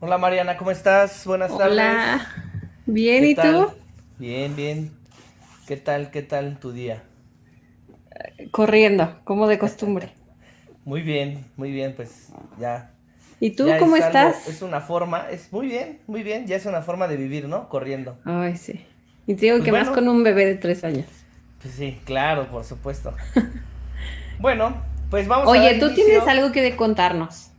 Hola Mariana, ¿cómo estás? Buenas tardes. Hola. Bien, ¿Qué ¿y tal? tú? Bien, bien. ¿Qué tal, qué tal tu día? Corriendo, como de costumbre. Muy bien, muy bien, pues ya. ¿Y tú ya cómo es algo- estás? es una forma, es muy bien, muy bien, ya es una forma de vivir, ¿no? Corriendo. Ay, sí. Y te digo Pues que más bueno. con un bebé de tres años. Pues sí, claro, por supuesto. bueno, pues vamos a dar Oye, tú inicio. tienes algo que de contarnos.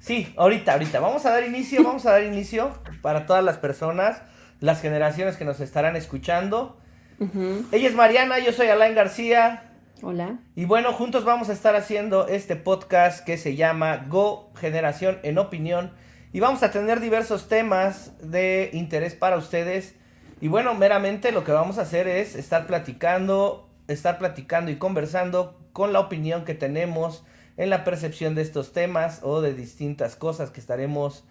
Sí, ahorita, ahorita. Vamos a dar inicio, vamos a dar inicio para todas las personas, las generaciones que nos estarán escuchando. Ella es Mariana, yo soy Alain García. Hola. Y bueno, juntos vamos a estar haciendo este podcast que se llama Go Generación en Opinión. Y vamos a tener diversos temas de interés para ustedes. Y bueno, meramente lo que vamos a hacer es estar platicando, estar platicando y conversando con la opinión que tenemos en la percepción de estos temas o de distintas cosas que estaremos,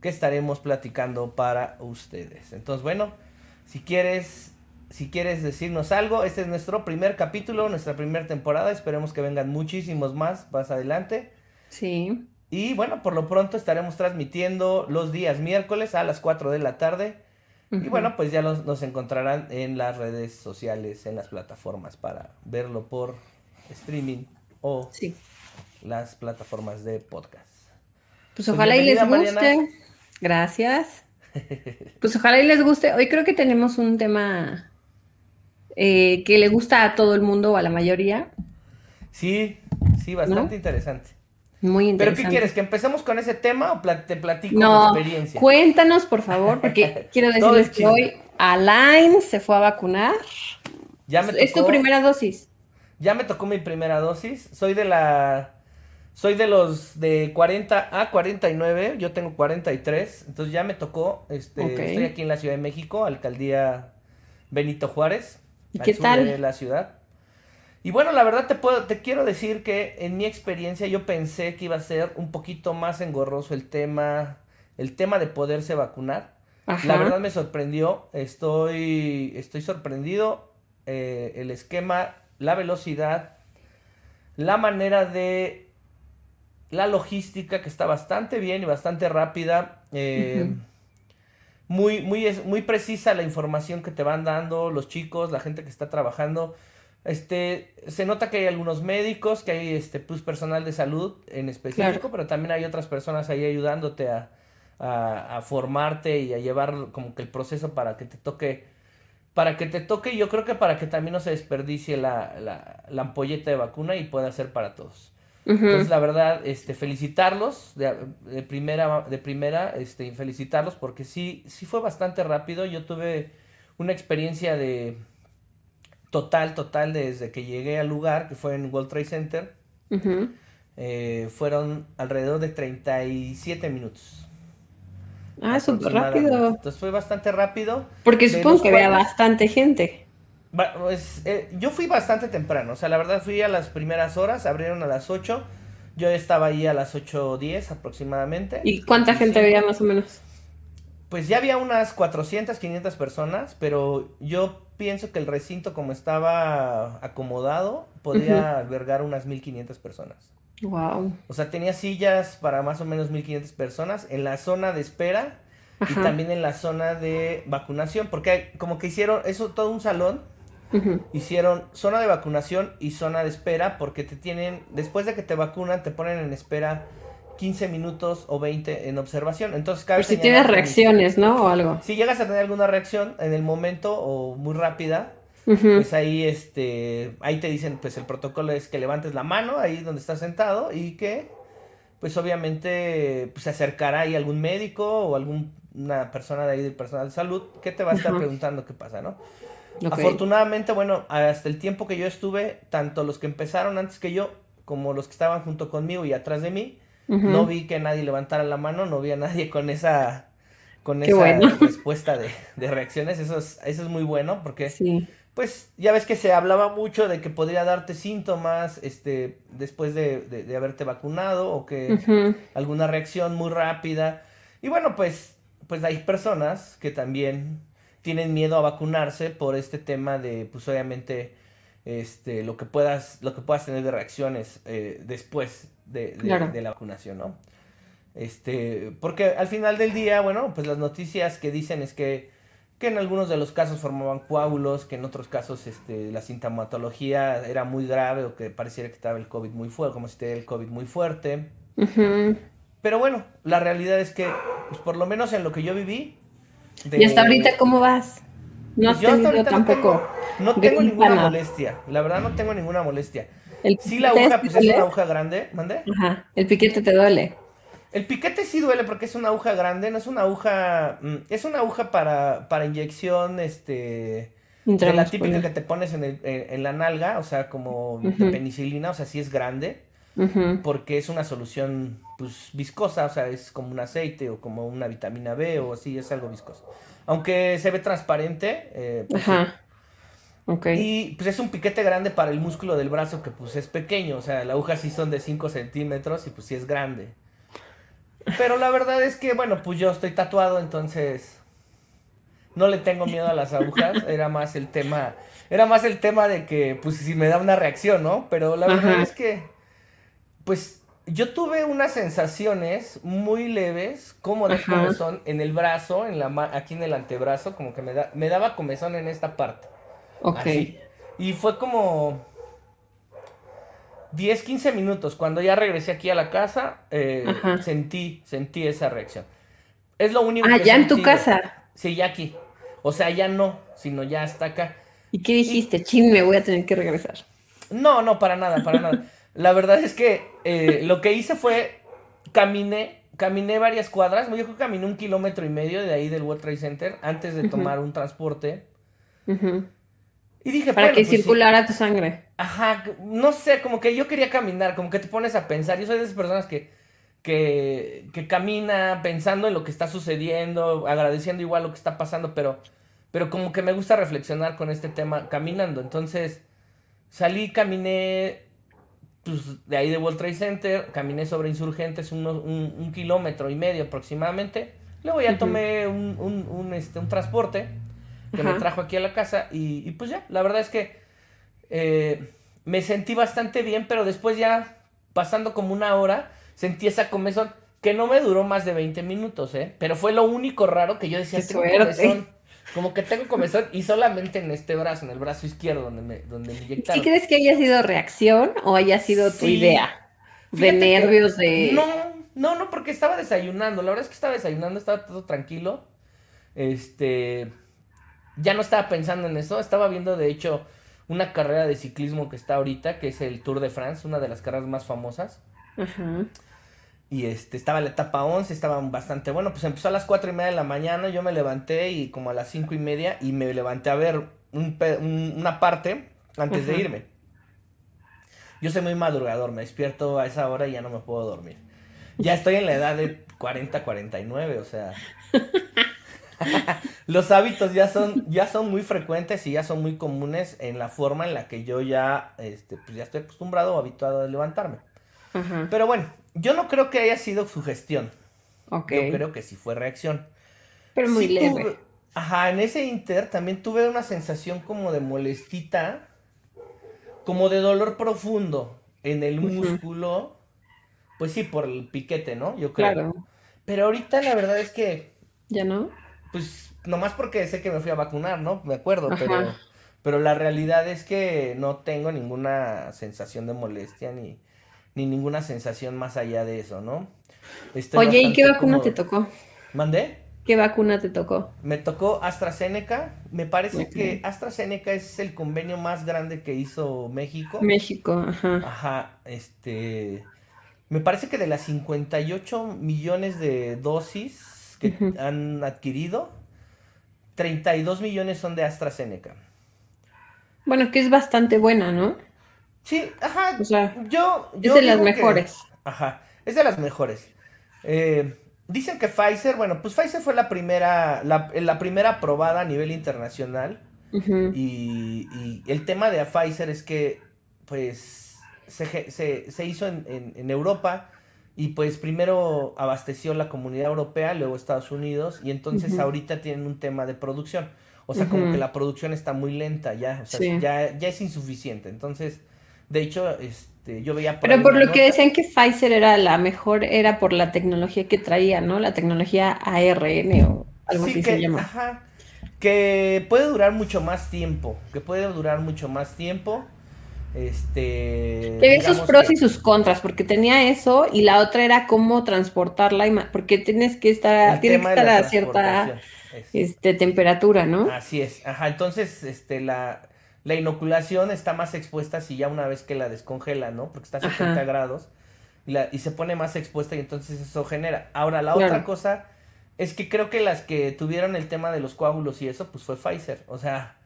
que estaremos platicando para ustedes. Entonces, bueno, si quieres, si quieres decirnos algo, este es nuestro primer capítulo, nuestra primera temporada. Esperemos que vengan muchísimos más más adelante. Sí. Y bueno, por lo pronto estaremos transmitiendo los días miércoles a las 4 de la tarde. Y bueno, pues ya los- nos encontrarán en las redes sociales, en las plataformas para verlo por streaming o Sí. Las plataformas de podcast. Pues Pues ojalá y les guste. Mariana. Gracias. Pues ojalá y les guste. Hoy creo que tenemos un tema eh, que le gusta a todo el mundo o a la mayoría. Sí, sí, bastante interesante. Muy ¿Pero interesante. qué quieres? ¿Que empecemos con ese tema o te platico No, mi experiencia? cuéntanos por favor, porque quiero decirles que hoy Alain se fue a vacunar. Ya me Es tu primera dosis. Ya me tocó mi primera dosis. Soy de la. Soy de los de 40 a 49. Yo tengo 43. Entonces ya me tocó. Este. Estoy aquí en la Ciudad de México, alcaldía Benito Juárez. ¿Y al qué sur tal? De la ciudad. Y bueno, la verdad te puedo, te quiero decir que en mi experiencia yo pensé que iba a ser un poquito más engorroso el tema, el tema de poderse vacunar. Ajá. La verdad me sorprendió, estoy, estoy sorprendido. eh, el esquema, la velocidad, la manera de la logística que está bastante bien y bastante rápida. eh, muy, muy, es- muy precisa la información que te van dando los chicos, la gente que está trabajando. Este, se nota que hay algunos médicos, que hay este, pues, personal de salud en específico, Claro. pero también hay otras personas ahí ayudándote a, a, a formarte y a llevar como que el proceso para que te toque, para que te toque, y yo creo que para que también no se desperdicie la, la, la ampolleta de vacuna y pueda ser para todos. Entonces, la verdad, este, felicitarlos de, de primera, de primera, este, felicitarlos porque sí, sí fue bastante rápido. Yo tuve una experiencia de total, total desde que llegué al lugar, que fue en World Trade Center. Eh, fueron alrededor de 37 minutos. Ah, súper rápido. Entonces fue bastante rápido. Porque supongo que había bastante gente. Pues, eh, yo fui bastante temprano, o sea, la verdad fui a las primeras horas, abrieron a las 8, yo estaba ahí a las 8.10 aproximadamente. ¿Y cuánta gente 8:05. había más o menos? Pues ya había unas 400, 500 personas, pero yo pienso que el recinto como estaba acomodado podía albergar unas 1500 personas. Wow. O sea, tenía sillas para más o menos 1500 personas en la zona de espera y también en la zona de vacunación, porque como que hicieron eso todo un salón Hicieron zona de vacunación y zona de espera porque te tienen, después de que te vacunan, te ponen en espera 15 minutos o 20 en observación. Entonces, cada Por si tienes reacciones, ¿no? O algo. Si llegas a tener alguna reacción en el momento o muy rápida, pues ahí este ahí te dicen, pues el protocolo es que levantes la mano ahí donde estás sentado y que pues obviamente pues, se acercará ahí algún médico o alguna persona de ahí del personal de salud que te va a estar preguntando qué pasa, ¿no? Afortunadamente, bueno, hasta el tiempo que yo estuve, tanto los que empezaron antes que yo, como los que estaban junto conmigo y atrás de mí, no vi que nadie levantara la mano, no vi a nadie con esa, con Qué esa bueno. respuesta de, de reacciones. Eso es, eso es muy bueno porque, Sí. pues, ya ves que se hablaba mucho de que podría darte síntomas, este, después de, de- de haberte vacunado o que alguna reacción muy rápida. Y bueno, pues, pues hay personas que también tienen miedo a vacunarse por este tema de, pues obviamente, este, lo que puedas, lo que puedas tener de reacciones eh, después de, de- Claro. de la vacunación, ¿no? Este, porque al final del día, bueno, pues las noticias que dicen es que, que en algunos de los casos formaban coágulos, que en otros casos este, la sintomatología era muy grave o que pareciera que estaba el COVID muy fuerte, como si estuviera el COVID muy fuerte. Pero bueno, la realidad es que, pues por lo menos en lo que yo viví. ¿Y hasta ahorita cómo vas? No pues has tenido tampoco. No tengo, ninguna molestia. La verdad no tengo ninguna molestia. El sí, la aguja, pues es una aguja grande. ¿Mande? Ajá. El piquete te duele. El piquete sí duele porque es una aguja grande, no es una aguja, mm, es una aguja para, para inyección, este, de la típica que te pones en, el, en, la nalga, o sea, como de penicilina, o sea, sí es grande, porque es una solución, pues, viscosa, o sea, es como un aceite o como una vitamina B o así, es algo viscoso. Aunque se ve transparente, eh, pues, Ajá. Okay. Y pues es un piquete grande para el músculo del brazo que pues es pequeño, o sea, la aguja sí son de 5 centímetros y pues sí es grande. Pero la verdad es que, bueno, pues yo estoy tatuado, entonces no le tengo miedo a las agujas. Era más el tema, era más el tema de que, pues si me da una reacción, ¿no? Pero la verdad es que, pues yo tuve unas sensaciones muy leves, como de comezón en el brazo, en la aquí en el antebrazo, como que me, da, me daba comezón en esta parte. Ok. Y fue como 10, 15 minutos, cuando ya regresé aquí a la casa, eh, sentí, sentí esa reacción. Es lo único ah, ya en tu casa. Sí, ya aquí. O sea, ya no, sino ya hasta acá. ¿Y qué dijiste? Chin, me voy a tener que regresar. No, no, para nada, para nada. La verdad es que eh, lo que hice fue, caminé, caminé varias cuadras, yo creo que caminé un kilómetro y medio de ahí del World Trade Center antes de tomar un transporte. Y dije, para que pues circulara tu sangre. Ajá, no sé, como que yo quería caminar, como que te pones a pensar. Yo soy de esas personas que, que, que camina pensando en lo que está sucediendo, agradeciendo igual lo que está pasando, pero, pero como que me gusta reflexionar con este tema caminando. Entonces, salí, caminé pues, de ahí de World Trade Center, caminé sobre insurgentes un, un, kilómetro y medio aproximadamente. Luego ya tomé un, un, este, un transporte que me trajo aquí a la casa y, pues ya, la verdad es que eh, me sentí bastante bien, pero después ya pasando como una hora, sentí esa comezón que no me duró más de 20 minutos, ¿eh? Pero fue lo único raro que yo decía, tengo comezón, como que tengo comezón y solamente en este brazo, en el brazo izquierdo donde me, donde me inyectaron. ¿Sí crees que haya sido reacción o haya sido tu idea? De nervios, de... No, no, no, porque estaba desayunando, la verdad es que estaba desayunando, estaba todo tranquilo, este ya no estaba pensando en eso, estaba viendo de hecho una carrera de ciclismo que está ahorita, que es el Tour de France, una de las carreras más famosas. Y este, estaba la etapa 11, estaba bastante bueno, pues empezó a las 4 y media de la mañana, yo me levanté y como a las 5 y media y me levanté a ver una parte antes de irme. Yo soy muy madrugador, me despierto a esa hora y ya no me puedo dormir. Ya estoy en la edad de 40, 49, o sea... los hábitos ya son, ya son muy frecuentes y ya son muy comunes en la forma en la que yo ya, este, pues ya estoy acostumbrado o habituado a levantarme. Pero bueno, yo no creo que haya sido sugestión. Yo creo que sí fue reacción. Pero muy leve. ajá, en ese inter también tuve una sensación como de molestita, como de dolor profundo en el músculo. Pues sí, por el piquete, ¿no? Yo creo. Claro. Pero ahorita la verdad es que. ¿Ya no? pues nomás porque sé que me fui a vacunar, ¿no? Me acuerdo, pero, pero la realidad es que no tengo ninguna sensación de molestia ni, ni ninguna sensación más allá de eso, ¿no? Oye, ¿y qué vacuna te tocó? ¿Mandé? ¿Qué vacuna te tocó? Me tocó AstraZeneca. Me parece que AstraZeneca es el convenio más grande que hizo México. México, ajá. Ajá, este... Me parece que de las 58 millones de dosis que han adquirido, 32 millones son de AstraZeneca. Bueno, que es bastante buena, ¿no? Sí, ajá. O sea, yo, es de las mejores. ajá, es de las mejores. Eh, dicen que Pfizer, bueno, pues Pfizer fue la primera, la, primera aprobada a nivel internacional. y, el tema de Pfizer es que, pues, se, hizo en, en Europa y pues primero abasteció la comunidad europea, luego Estados Unidos, y entonces ahorita tienen un tema de producción. O sea, como que la producción está muy lenta ya, o sea, ya, ya es insuficiente. Entonces, de hecho, Este, yo veía Pero por lo que decían que Pfizer era la mejor, era por la tecnología que traía, ¿no? La tecnología ARN o algo así se llama. Ajá, que puede durar mucho más tiempo, que puede durar mucho más tiempo. Este. Tiene sus pros y sus contras, porque tenía eso y la otra era cómo transportarla, porque tienes que estar, tiene que estar a cierta este, temperatura, ¿no? Así es, ajá, entonces este, la, la inoculación está más expuesta si ya una vez que la descongela, ¿no? Porque está a 70 grados y, la, y se pone más expuesta y entonces eso genera. Ahora, la otra cosa es que creo que las que tuvieron el tema de los coágulos y eso, pues fue Pfizer. O sea,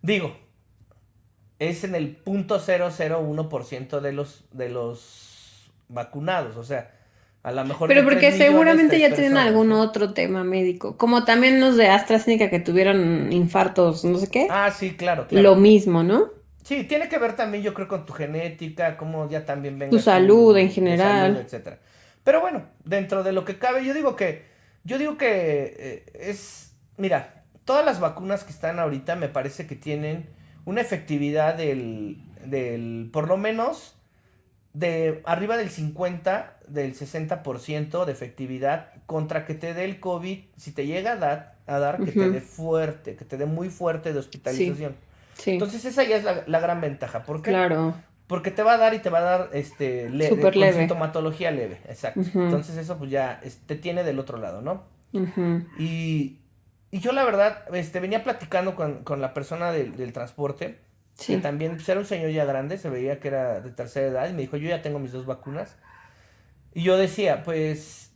digo, es en el punto .001% de los, de los vacunados. O sea, a lo mejor. Pero porque seguramente ya tienen algún otro tema médico. Como también los de AstraZeneca que tuvieron infartos, no sé qué. Ah, sí, claro, claro. Lo mismo, ¿no? Sí, tiene que ver también, yo creo, con tu genética, cómo ya también venga. Tu salud en general. etcétera. Pero bueno, dentro de lo que cabe, yo digo que. Yo digo que eh, es. Mira, todas las vacunas que están ahorita me parece que tienen una efectividad del. del por lo menos de arriba del 50, del 60% de efectividad contra que te dé el COVID, si te llega a dar, a dar que te dé fuerte, que te dé muy fuerte de hospitalización. Sí. Entonces esa ya es la, gran ventaja. ¿Por qué? Claro. Porque te va a dar y te va a dar este leve, sintomatología leve, exacto. Entonces eso pues ya te tiene del otro lado, ¿no? y, y, yo la verdad, este, venía platicando con, con la persona del transporte que también pues, era un señor ya grande, se veía que era de tercera edad, y me dijo, yo ya tengo mis dos vacunas. Y yo decía, pues,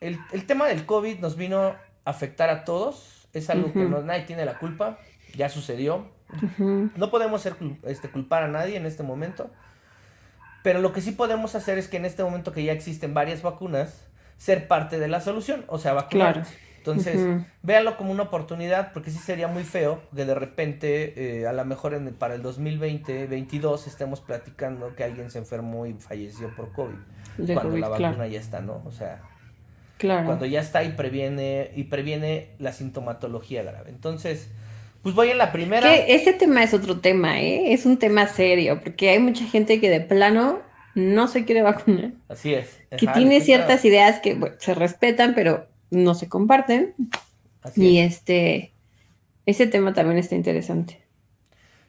el, tema del COVID nos vino a afectar a todos, es algo que no, nadie tiene la culpa, ya sucedió. No podemos ser, este, culpar a nadie en este momento, pero lo que sí podemos hacer es que en este momento que ya existen varias vacunas, ser parte de la solución, o sea, vacunar. Entonces, véanlo como una oportunidad, porque sí sería muy feo que de repente, eh, a lo mejor en, para el 2020, 22, estemos platicando que alguien se enfermó y falleció por COVID, cuando la vacuna ya está, ¿no? O sea, claro. cuando ya está y previene, y previene la sintomatología grave. Entonces, pues voy en la primera. Que ese tema es otro tema, ¿eh? Es un tema serio, porque hay mucha gente que de plano no se quiere vacunar. Así es. Que tiene ciertas ideas que se respetan, pero no se comparten. y este, ese tema también está interesante.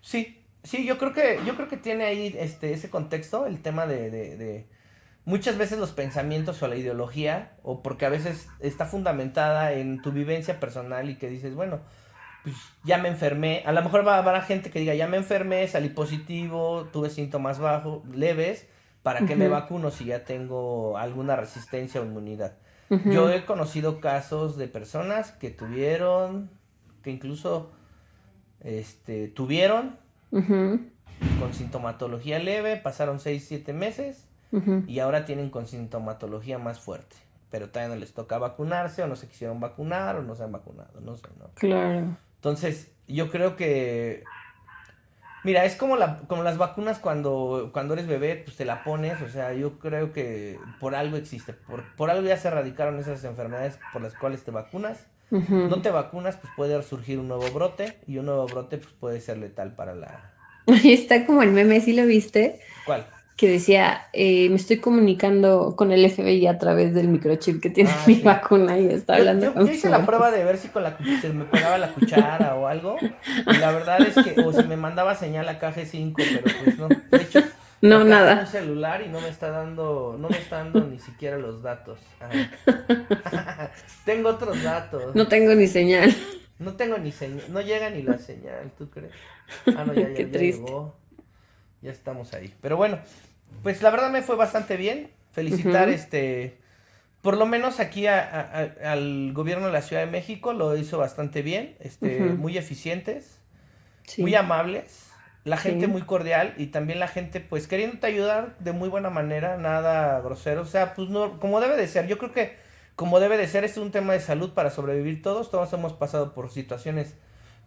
Sí, sí, yo creo que, yo creo que tiene ahí este, ese contexto, el tema de, de, muchas veces los pensamientos o la ideología, o porque a veces está fundamentada en tu vivencia personal y que dices, bueno, pues ya me enfermé, a lo mejor va a haber gente que diga, ya me enfermé, salí positivo, tuve síntomas bajos, leves, ¿para qué me vacuno si ya tengo alguna resistencia o inmunidad? Yo he conocido casos de personas que tuvieron, que incluso este, tuvieron con sintomatología leve, pasaron 6, 7 meses y ahora tienen con sintomatología más fuerte. Pero todavía no les toca vacunarse o no se quisieron vacunar o no se han vacunado, no sé, ¿no? Claro. Entonces, yo creo que Mira, es como, la, como las vacunas cuando, cuando eres bebé, pues te la pones, o sea, yo creo que por algo existe, por, por algo ya se erradicaron esas enfermedades por las cuales te vacunas. No te vacunas, pues puede surgir un nuevo brote y un nuevo brote pues puede ser letal para la... Está como el meme, ¿sí lo viste? ¿Cuál? Que decía, eh, me estoy comunicando con el FBI a través del microchip que tiene ah, mi vacuna y está hablando yo, hice la prueba de ver si con la se me pegaba la cuchara o algo y la verdad es que o si me mandaba señal a KG5 pero pues no. De hecho no nada. un celular y no me está dando no me está dando ni siquiera los datos. Tengo otros datos. No tengo ni señal. No tengo ni señal no llega ni la señal tú crees ah no ya, ya, ya llegó. Ya estamos ahí. Pero bueno, pues la verdad me fue bastante bien. Felicitar este, por lo menos aquí al gobierno de la Ciudad de México lo hizo bastante bien, este, muy eficientes, muy amables, la gente muy cordial y también la gente pues queriéndote ayudar de muy buena manera, nada grosero, o sea, pues no, como debe de ser, yo creo que como debe de ser, es un tema de salud para sobrevivir todos, todos hemos pasado por situaciones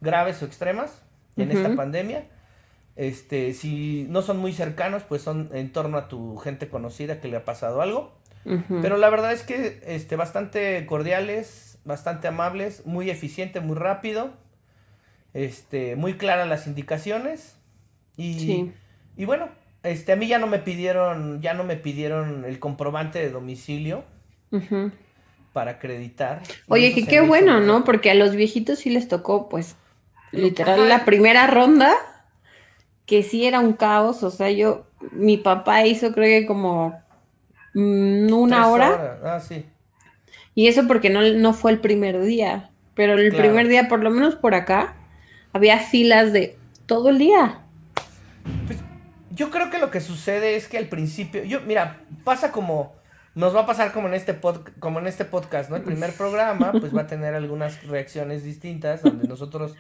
graves o extremas en esta pandemia este, si no son muy cercanos, pues son en torno a tu gente conocida que le ha pasado algo. Pero la verdad es que este, bastante cordiales, bastante amables, muy eficiente, muy rápido, este, muy claras las indicaciones. Y, y bueno, Este, a mí ya no me pidieron, ya no me pidieron el comprobante de domicilio para acreditar. Oye, que qué bueno, ¿no? Porque a los viejitos sí les tocó, pues, literal, la primera ronda, que sí era un caos. O sea, yo, mi papá hizo, creo que como mm, una hora. Ah, sí. Y eso porque no, no fue el primer día. Pero el primer día, por lo menos por acá, había filas de todo el día. Pues, yo creo que lo que sucede es que al principio, yo, mira, pasa como, nos va a pasar como en este pod, como en este podcast, ¿no? El primer programa, pues va a tener algunas reacciones distintas, donde nosotros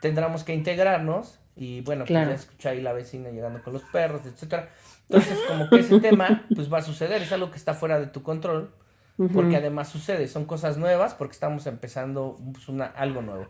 tendremos que integrarnos, y bueno, pues ya escucha ahí la vecina llegando con los perros, etcétera. Entonces, como que ese tema, pues va a suceder, es algo que está fuera de tu control, porque además sucede, son cosas nuevas, porque estamos empezando pues, una, algo nuevo.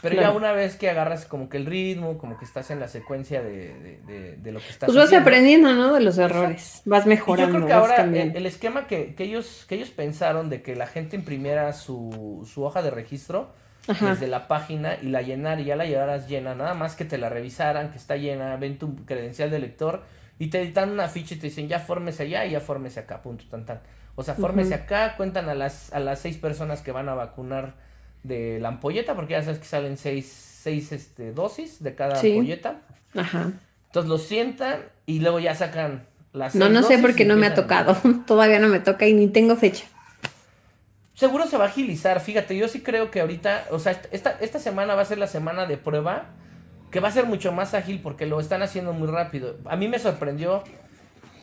Pero ya una vez que agarras como que el ritmo, como que estás en la secuencia de, lo que estás Pues vas aprendiendo, ¿no? De los errores, vas mejorando. yo creo que ahora el, esquema que, ellos, que ellos pensaron de que la gente imprimiera su, hoja de registro desde la página y la llenara y ya la llevaras llena, nada más que te la revisaran, que está llena, ven tu credencial de lector y te editan una ficha y te dicen ya fórmese allá y ya fórmese acá, punto, tan, tan. O sea, fórmese acá, cuentan a las, a las seis personas que van a vacunar de la ampolleta, porque ya sabes que salen seis, seis este, dosis de cada ampolleta. Ajá. Entonces lo sientan y luego ya sacan las No, no sé porque no me ha tocado. Todavía no me toca y ni tengo fecha. Seguro se va a agilizar. Fíjate, yo sí creo que ahorita, o sea, esta, esta semana va a ser la semana de prueba, que va a ser mucho más ágil porque lo están haciendo muy rápido. A mí me sorprendió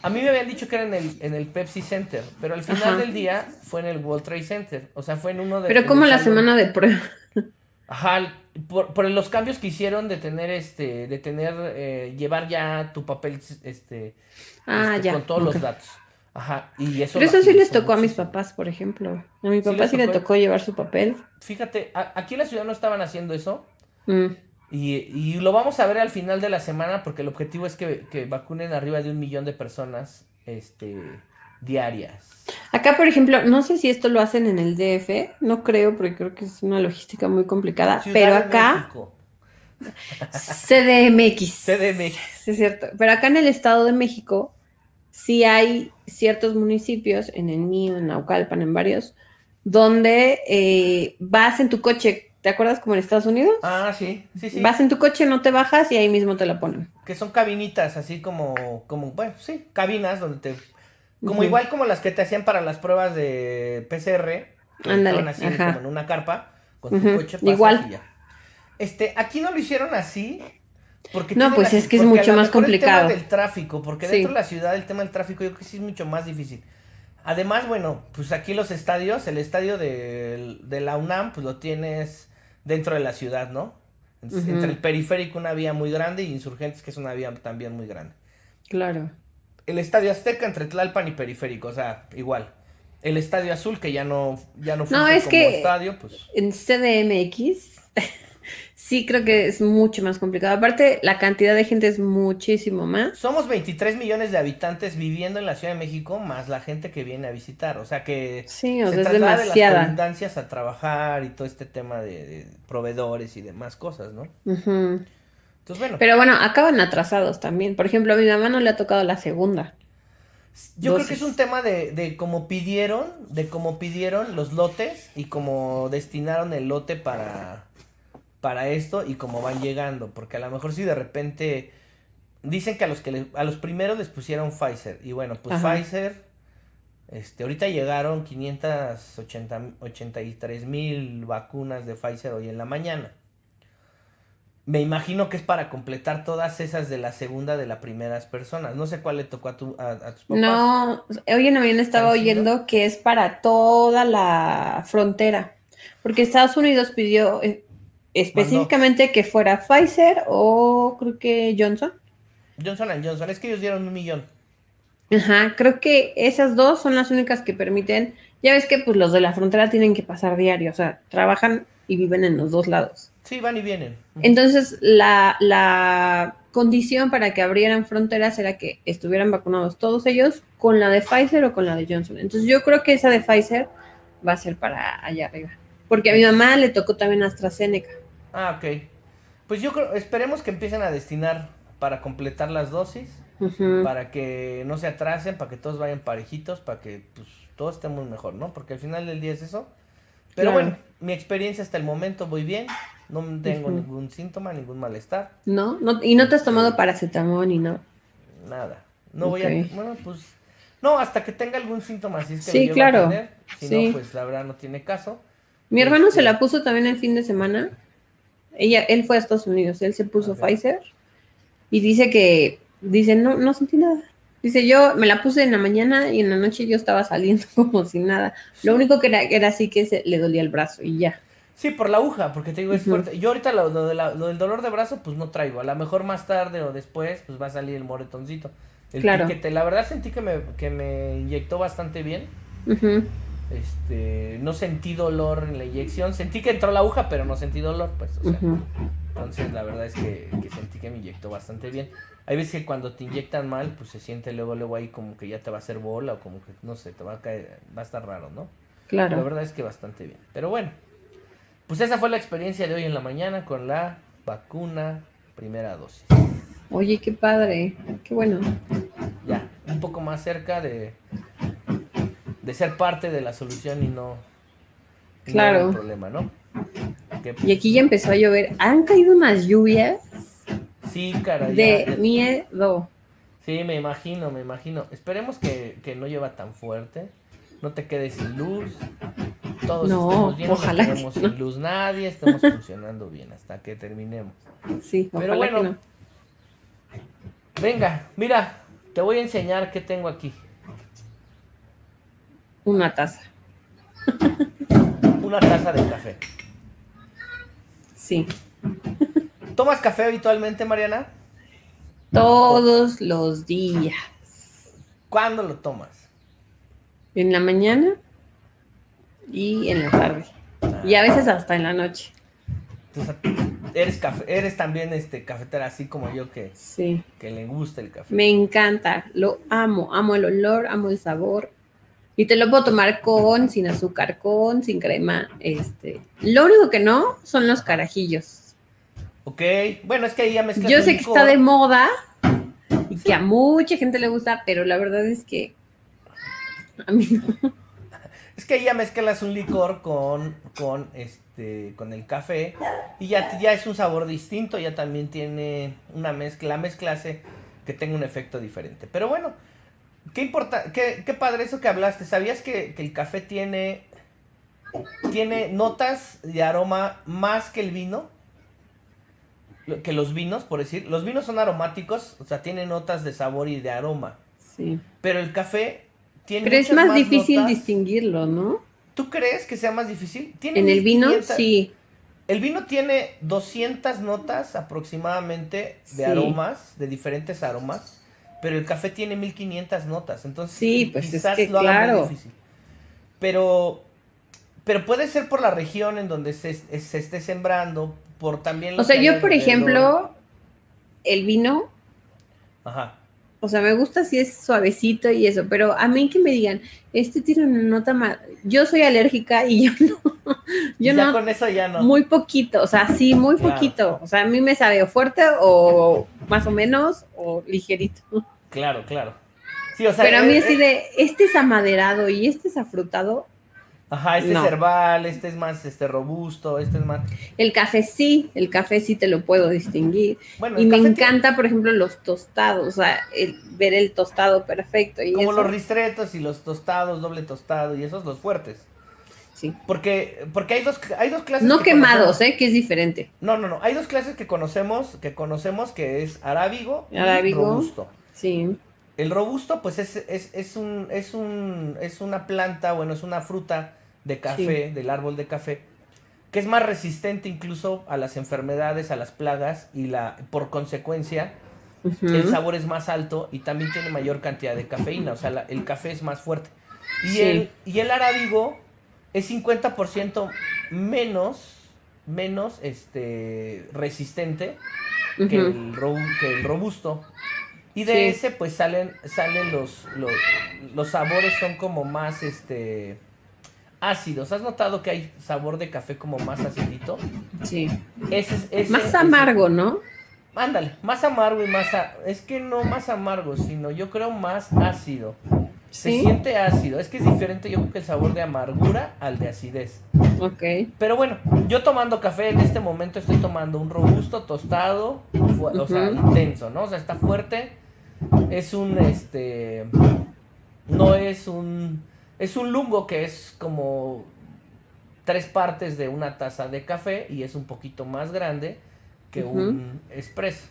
a mí me habían dicho que era en el, en el Pepsi Center, pero al final del día fue en el World Trade Center. O sea, fue en uno de. Pero como la semana de prueba. Ajá, por, por, los cambios que hicieron de tener este, de tener, eh, llevar ya tu papel, este, ah, este, con todos los datos. Ajá, y eso. Pero eso sí les tocó a mis papás, por ejemplo. A mi papá sí, le tocó llevar su papel. Fíjate, aquí en la ciudad no estaban haciendo eso. Mm. Y, lo vamos a ver al final de la semana porque el objetivo es que, vacunen arriba de un millón de personas este, diarias. Acá, por ejemplo, no sé si esto lo hacen en el DF, no creo porque creo que es una logística muy complicada, pero acá... CDMX. CDMX. Sí, es cierto. Pero acá en el Estado de México sí hay ciertos municipios, en el mío, en Naucalpan, en varios, donde eh, vas en tu coche ¿Te acuerdas como en Estados Unidos? Ah, sí, sí, sí. Vas en tu coche, no te bajas y ahí mismo te la ponen. Que son cabinitas, así como, como, bueno, sí, cabinas donde te, como igual como las que te hacían para las pruebas de PCR. Ándale, así como en una carpa, con tu coche igual. Este, aquí no lo hicieron así, porque no, pues es que es mucho más complicado. El tema del tráfico, porque dentro de la ciudad el tema del tráfico yo creo que sí es mucho más difícil. Además, bueno, pues aquí los estadios, el estadio de, de la UNAM, pues lo tienes dentro de la ciudad, ¿no? Entre el periférico una vía muy grande y Insurgentes que es una vía también muy grande. Claro. El Estadio Azteca entre Tlalpan y Periférico, o sea, igual. El Estadio Azul que ya no ya no, no es que estadio, pues en CDMX sí creo que es mucho más complicado. Aparte, la cantidad de gente es muchísimo más. Somos 23 millones de habitantes viviendo en la Ciudad de México, más la gente que viene a visitar. O sea que sí, o sea, es demasiada. de las a trabajar y todo este tema de, proveedores y demás cosas, ¿no? Entonces, bueno. Pero bueno, acaban atrasados también. Por ejemplo, a mi mamá no le ha tocado la segunda. Yo creo que es un tema de, de cómo pidieron, de cómo pidieron los lotes y cómo destinaron el lote para para esto y cómo van llegando, porque a lo mejor si de repente dicen que a los que a los primeros les pusieron Pfizer y bueno, pues Pfizer este ahorita llegaron 583 mil vacunas de Pfizer hoy en la mañana. Me imagino que es para completar todas esas de la segunda de las primeras personas. No sé cuál le tocó a, tu, a, tus papás. No, hoy en la mañana estaba oyendo que es para toda la frontera. Porque Estados Unidos pidió, eh, Específicamente que fuera Pfizer o creo que Johnson. Johnson Johnson, es que ellos dieron un millón. Ajá, creo que esas dos son las únicas que permiten. Ya ves que pues los de la frontera tienen que pasar diario, o sea, trabajan y viven en los dos lados. Sí, van y vienen. Entonces, la, la condición para que abrieran fronteras era que estuvieran vacunados todos ellos con la de Pfizer o con la de Johnson. Entonces, yo creo que esa de Pfizer va a ser para allá arriba. Porque a mi mamá le tocó también AstraZeneca. Ah, ok. Pues yo creo, esperemos que empiecen a destinar para completar las dosis. Para que no se atrasen, para que todos vayan parejitos, para que pues todos estemos mejor, ¿no? Porque al final del día es eso. Pero Claro. bueno, mi experiencia hasta el momento voy bien, no tengo ningún síntoma, ningún malestar, ¿No? ¿No? ¿Y no te has tomado paracetamol ni no? nada. No voy a, bueno, pues no, hasta que tenga algún síntoma, si es que Sí, lo claro. a tener, si Sí. no, pues la verdad no tiene caso. Mi hermano Este- se la puso también el fin de semana. Ella, él fue a Estados Unidos, él se puso. Pfizer y dice que, dice, no, no sentí nada. Dice, yo me la puse en la mañana y en la noche yo estaba saliendo como sin nada. Lo único que era, era así que se, le dolía el brazo y ya. Sí, por la aguja, porque te digo, es fuerte. Yo ahorita lo, lo de la- lo del dolor de brazo, pues no traigo. A lo mejor más tarde o después, pues va a salir el moretoncito. El Claro. piquete, la verdad sentí que me, que me inyectó bastante bien. Este, no sentí dolor en la inyección. Sentí que entró la aguja, pero no sentí dolor, pues. O sea. Entonces, la verdad es que, que sentí que me inyectó bastante bien. Hay veces que cuando te inyectan mal, pues se siente luego, luego ahí como que ya te va a hacer bola o como que, no sé, te va a caer, va a estar raro, ¿no? La Claro. verdad es que bastante bien. Pero bueno, pues esa fue la experiencia de hoy en la mañana con la vacuna primera dosis. Oye, qué padre. Qué bueno. Ya, un poco más cerca de, de ser parte de la solución y no, y no Claro. del problema, ¿no? Que, Y aquí ya empezó a llover. Han caído unas lluvias sí, cara, ya- de ya- miedo. sí, me imagino, me imagino. Esperemos que, que no lleva tan fuerte, no te quedes sin luz. Todos No, estemos bien, no ojalá que no. sin luz nadie, estemos funcionando bien hasta que terminemos. Sí, Pero ojalá bueno. que no. Venga, mira, te voy a enseñar qué tengo aquí. Una taza. Una taza de café. Sí. ¿Tomas café habitualmente, Mariana? Todos los días. ¿Cuándo lo tomas? En la mañana y en la tarde. Y a veces hasta en la noche. Entonces, eres, cafe, eres también este, cafetera así como yo que, Sí. que le gusta el café. Me encanta. Lo amo. Amo el olor, amo el sabor. Y te lo puedo tomar con, sin azúcar, con, sin crema. Este. Lo único que no son los carajillos. Ok, bueno, es que ahí ya mezclas Yo sé que está de moda y que a mucha gente le gusta, pero la verdad es que a mí no. Es que ahí ya mezclas un licor con, con, este, con el café y ya, ya es un sabor distinto, ya también tiene una mezcla, la mezcla hace que tenga un efecto diferente. Pero bueno, qué, importa, qué, qué padre eso que hablaste. ¿Sabías que, que el café tiene, tiene notas de aroma más que el vino? Que los vinos, por decir. Los vinos son aromáticos, o sea, tienen notas de sabor y de aroma. Sí. Pero el café tiene Pero es más difícil notas. distinguirlo, ¿no? ¿Tú crees que sea más difícil? Tiene En el vino, 1500 sí. El vino tiene 200 notas aproximadamente de Sí. aromas, de diferentes aromas, pero el café tiene 1500 notas, entonces Sí, pues es quizás que lo haga muy claro. difícil. Pero, pero puede ser por la región en donde se, se esté sembrando, por también O sea, yo, por ejemplo, el vino, Ajá. O sea, me gusta si es suavecito y eso, pero a mí que me digan, este tiene una nota más. Yo soy alérgica y yo no, yo ya no, con eso ya no. muy poquito, o sea, sí, muy Claro. poquito. O sea, a mí me sabe o fuerte o más o menos o ligerito. Claro, claro. Sí, o sea, pero a mí eh, así eh, de, este es amaderado y este es afrutado. Ajá, este no. es herbal, este es más este robusto, este es más. El café sí, el café sí te lo puedo distinguir. Bueno, Y me tiene- encanta, por ejemplo, los tostados, o sea, el- ver el tostado perfecto. Y Como eso, los ristretos y los tostados, doble tostado y esos los fuertes. sí. Porque, porque hay dos, hay dos clases. No que quemados, conocemos. ¿eh? Que es diferente. No, no, no. Hay dos clases que conocemos, que conocemos que es arábigo, y robusto. Sí. El robusto, pues es, es, es un, es un, es una planta, bueno, es una fruta de café, del árbol de café, que es más resistente incluso a las enfermedades, a las plagas, y la, por consecuencia, el sabor es más alto y también tiene mayor cantidad de cafeína, o sea, la- el café es más fuerte. Y, Sí. el, y el arábigo es 50% menos, menos este, resistente que, el robu- que el robusto. Y de Sí. ese pues salen, salen los, los, los sabores son como más este ácidos. ¿Has notado que hay sabor de café como más acidito? Sí. Ese, es- ese- Más ese- amargo, ¿no? Ándale, más amargo y más... a- Es que no más amargo, sino yo creo más ácido. Se Sí. siente ácido. Es que es diferente yo creo que el sabor de amargura al de acidez. Ok. Pero bueno, yo tomando café en este momento estoy tomando un robusto tostado, o sea, intenso, ¿no? O sea, está fuerte. Es un, este, no es un, es un lungo que es como tres partes de una taza de café y es un poquito más grande que un espresso.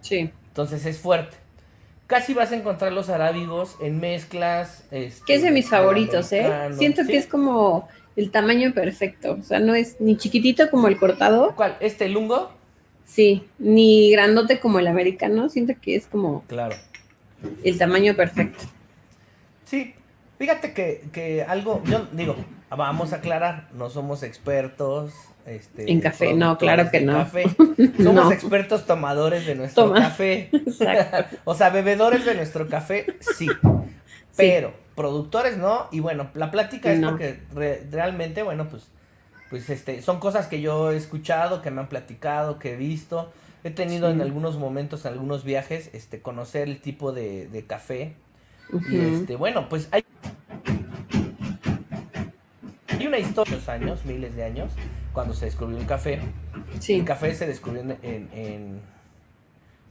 Sí. Entonces es fuerte. Casi vas a encontrar los arábigos en mezclas. Este, Que es de mis favoritos, ¿eh? Siento ¿Sí? que es como el tamaño perfecto. O sea, no es ni chiquitito como el cortado, ¿Cuál? ¿Este lungo? sí, ni grandote como el americano. Siento que es como Claro. el tamaño perfecto. Sí, fíjate que, que algo, yo digo, vamos a aclarar, no somos expertos este, En café, no, claro que no. café. Somos No. expertos tomadores de nuestro Toma. café. O sea, bebedores de nuestro café, sí. Pero productores no. Y bueno, la plática es No. porque re- realmente, bueno, pues, pues este, son cosas que yo he escuchado, que me han platicado, que he visto. He tenido Sí. en algunos momentos, en algunos viajes, este, conocer el tipo de, de café. Y este, bueno, pues hay, hay una historia, muchos años, miles de años, cuando se descubrió el café. Sí. El café se descubrió en, en, en,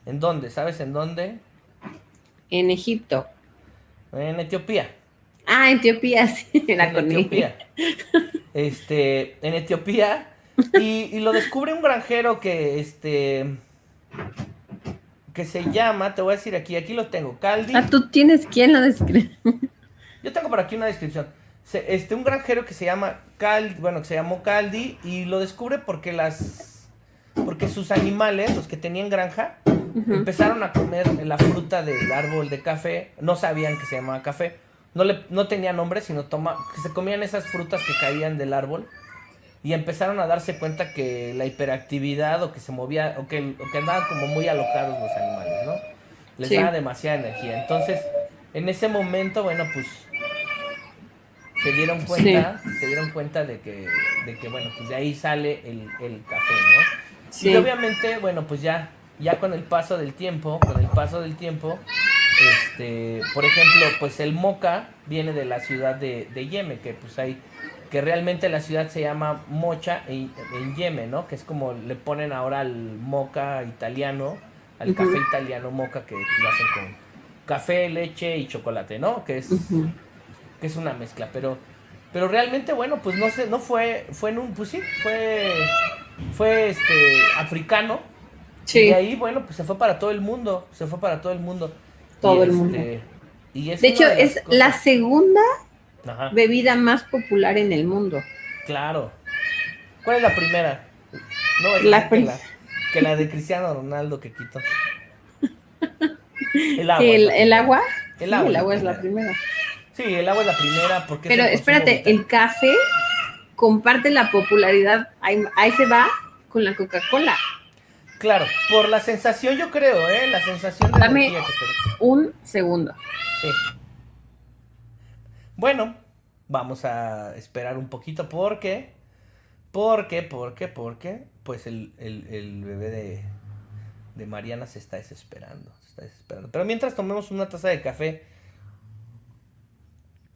¿en dónde? ¿Sabes en dónde? En Egipto. En Etiopía. Ah, Etiopía, sí, la en con Etiopía. Este, en Etiopía. Y, y lo descubre un granjero que, este, que se llama, te voy a decir aquí, aquí lo tengo, Caldi. Ah, tú tienes quién lo describe. Yo tengo por aquí una descripción. Se- este, un granjero que se llama Caldi, bueno, que se llamó Caldi y lo descubre porque las, porque sus animales, los que tenían granja, empezaron a comer la fruta del árbol de café. No sabían que se llamaba café. No, le, no tenía nombre, sino toma, que se comían esas frutas que caían del árbol. Y empezaron a darse cuenta que la hiperactividad o que se movía, o que, o que andaban como muy alocados los animales, ¿no? Les Sí. daba demasiada energía. Entonces, en ese momento, bueno, pues se dieron cuenta, se dieron cuenta de que, de que, bueno, pues de ahí sale el, el café, ¿no? Sí. Y obviamente, bueno, pues ya, ya con el paso del tiempo, con el paso del tiempo, este, por ejemplo, pues el moca viene de la ciudad de, de Yemen, que pues hay, que realmente la ciudad se llama Mocha en, en Yemen, ¿no? Que es como le ponen ahora al moca italiano, al café italiano moca que lo hacen con café, leche y chocolate, ¿no? Que es que es una mezcla, pero pero realmente bueno, pues no sé, no fue fue en un pues sí, fue fue este africano y Sí, de ahí bueno, pues se fue para todo el mundo, se fue para todo el mundo. Todo Y, el mundo. este, y es de hecho es cosas- la segunda Ajá, bebida más popular en el mundo. claro. ¿Cuál es la primera? No, es La que, prim- la, que la de Cristiano Ronaldo que quitó. El agua. El, agua, El sí, agua el es agua la es la primera. Sí, el agua es la primera porque Pero espérate, vital. el café comparte la popularidad, ahí, ahí se va con la Coca-Cola. Claro, por la sensación yo creo, ¿eh? La sensación de Dame-. Un segundo. Sí. Bueno, vamos a esperar un poquito porque, porque, porque, porque, pues el, el- el bebé de, de Mariana se está desesperando, se está desesperando. Pero mientras tomemos una taza de café,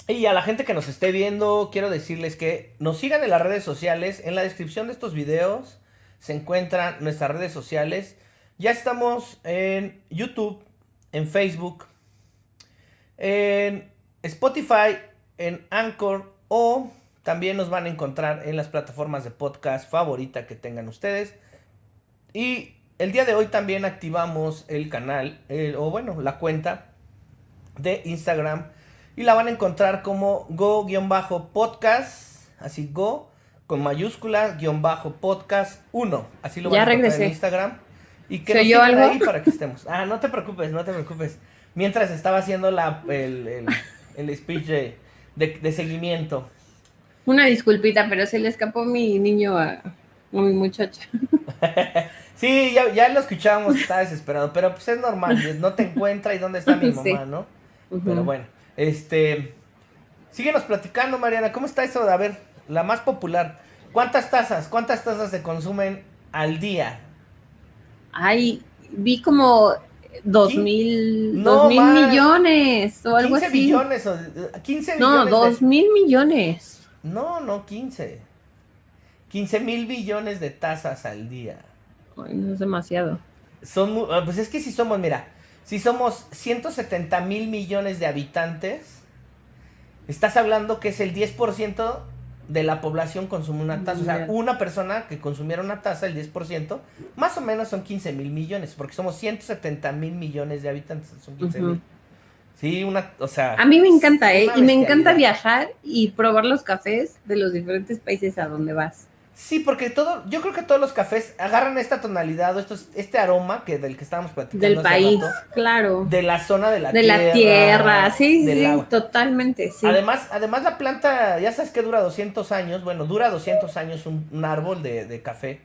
y a la gente que nos esté viendo, quiero decirles que nos sigan en las redes sociales. En la descripción de estos videos se encuentran nuestras redes sociales. Ya estamos en YouTube, en Facebook, en Spotify, en Anchor o también nos van a encontrar en las plataformas de podcast favorita que tengan ustedes. Y el día de hoy también activamos el canal, el- o bueno, la cuenta de Instagram. Y la van a encontrar como go-podcast, así go, con mayúsculas, guion bajo podcast 1. Así lo van Ya a encontrar regresé. en Instagram. Y que ¿Se nos oyó sigan algo? ahí para que estemos. Ah, no te preocupes, no te preocupes. Mientras estaba haciendo la, el, el, el speech de, de, de seguimiento. Una disculpita, pero se le escapó mi niño a, a mi muchacha. Sí, ya, ya lo escuchábamos, está desesperado, pero pues es normal, no te encuentra y dónde está mi mamá, Sí. ¿no? Pero bueno, este. Síguenos platicando, Mariana. ¿Cómo está eso a ver, la más popular? ¿Cuántas tazas? ¿Cuántas tazas se consumen al día? Ay, vi como dos mil, No, dos mil más. millones o algo 15 así. billones, o, 15 No, billones. dos de- mil millones. No, no, 15. 15 mil billones de tazas al día. Ay, no es demasiado. Son, ah, pues es que si somos, mira, si somos 170 mil millones de habitantes, estás hablando que es el 10% de la población consume una taza. O sea, una persona que consumiera una taza, el 10%, más o menos son 15 mil millones, porque somos 170 mil millones de habitantes, son 15 mil. Sí, una, o sea... A mí me encanta, ¿eh? Y me encanta viajar y probar los cafés de los diferentes países a donde vas. Sí, porque todo, yo creo que todos los cafés agarran esta tonalidad, o estos, este aroma que del que estábamos platicando Del hace país, rato, claro. de la zona de la De tierra. la tierra, sí, del sí, agua. totalmente, sí. Además, además la planta, ya sabes que dura 200 años, bueno, dura 200 años un, un árbol de, de café,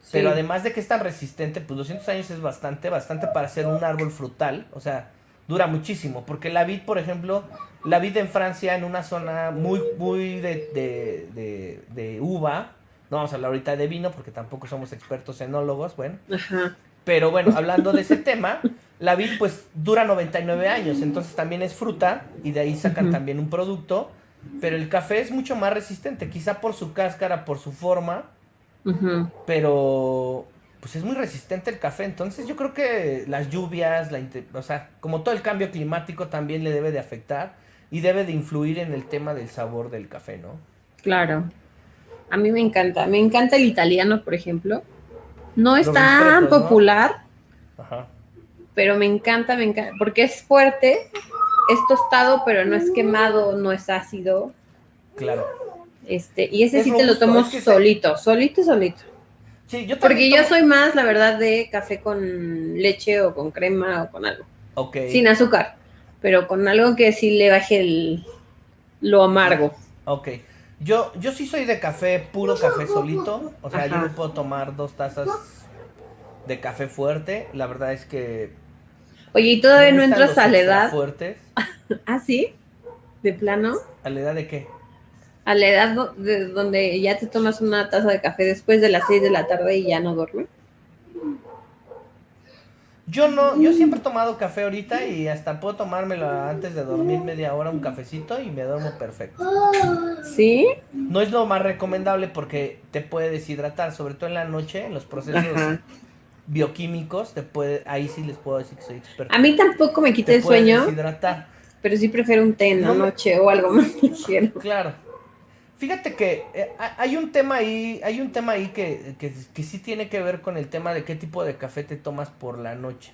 Sí. pero además de que es tan resistente, pues 200 años es bastante, bastante para ser un árbol frutal, o sea, dura muchísimo, porque la vid, por ejemplo, la vid en Francia, en una zona muy, muy de, de, de, de uva, no vamos a hablar ahorita de vino, porque tampoco somos expertos enólogos, bueno, Ajá. pero bueno, hablando de ese tema, la vid pues dura 99 años, entonces también es fruta y de ahí sacan también un producto, pero el café es mucho más resistente, quizá por su cáscara, por su forma, pero pues es muy resistente el café, entonces yo creo que las lluvias, la o sea, como todo el cambio climático también le debe de afectar y debe de influir en el tema del sabor del café, ¿no? Claro. A mí me encanta. Me encanta el italiano, por ejemplo. No es Los tan popular, Ajá. pero me encanta, me encanta. Porque es fuerte, es tostado, pero no es quemado, no es ácido. Claro. Este, y ese Es sí te lo tomo es que se- solito, solito, solito. Sí, yo Porque yo soy más, la verdad, de café con leche o con crema o con algo. Ok. Sin azúcar, pero con algo que sí le baje el, lo amargo. Ok. Yo, yo sí soy de café, puro café solito. O sea, yo me puedo tomar dos tazas de café fuerte. La verdad es que. Oye, ¿y todavía no entras a la edad? fuertes. ¿Ah, sí? ¿De plano? ¿A la edad de qué? A la edad do- de donde ya te tomas una taza de café después de las 6 de la tarde y ya no duerme. Yo no, yo siempre he tomado café ahorita y hasta puedo tomármelo antes de dormir media hora, un cafecito y me duermo perfecto. ¿Sí? No es lo más recomendable porque te puede deshidratar, sobre todo en la noche, en los procesos Ajá. bioquímicos, te puede, ahí sí les puedo decir que soy experto. A mí tampoco me quita el sueño, deshidratar. pero sí prefiero un té en la No noche o algo más ligero. Claro. Fíjate que eh, ha- hay un tema ahí, hay un tema ahí que, que, que sí tiene que ver con el tema de qué tipo de café te tomas por la noche.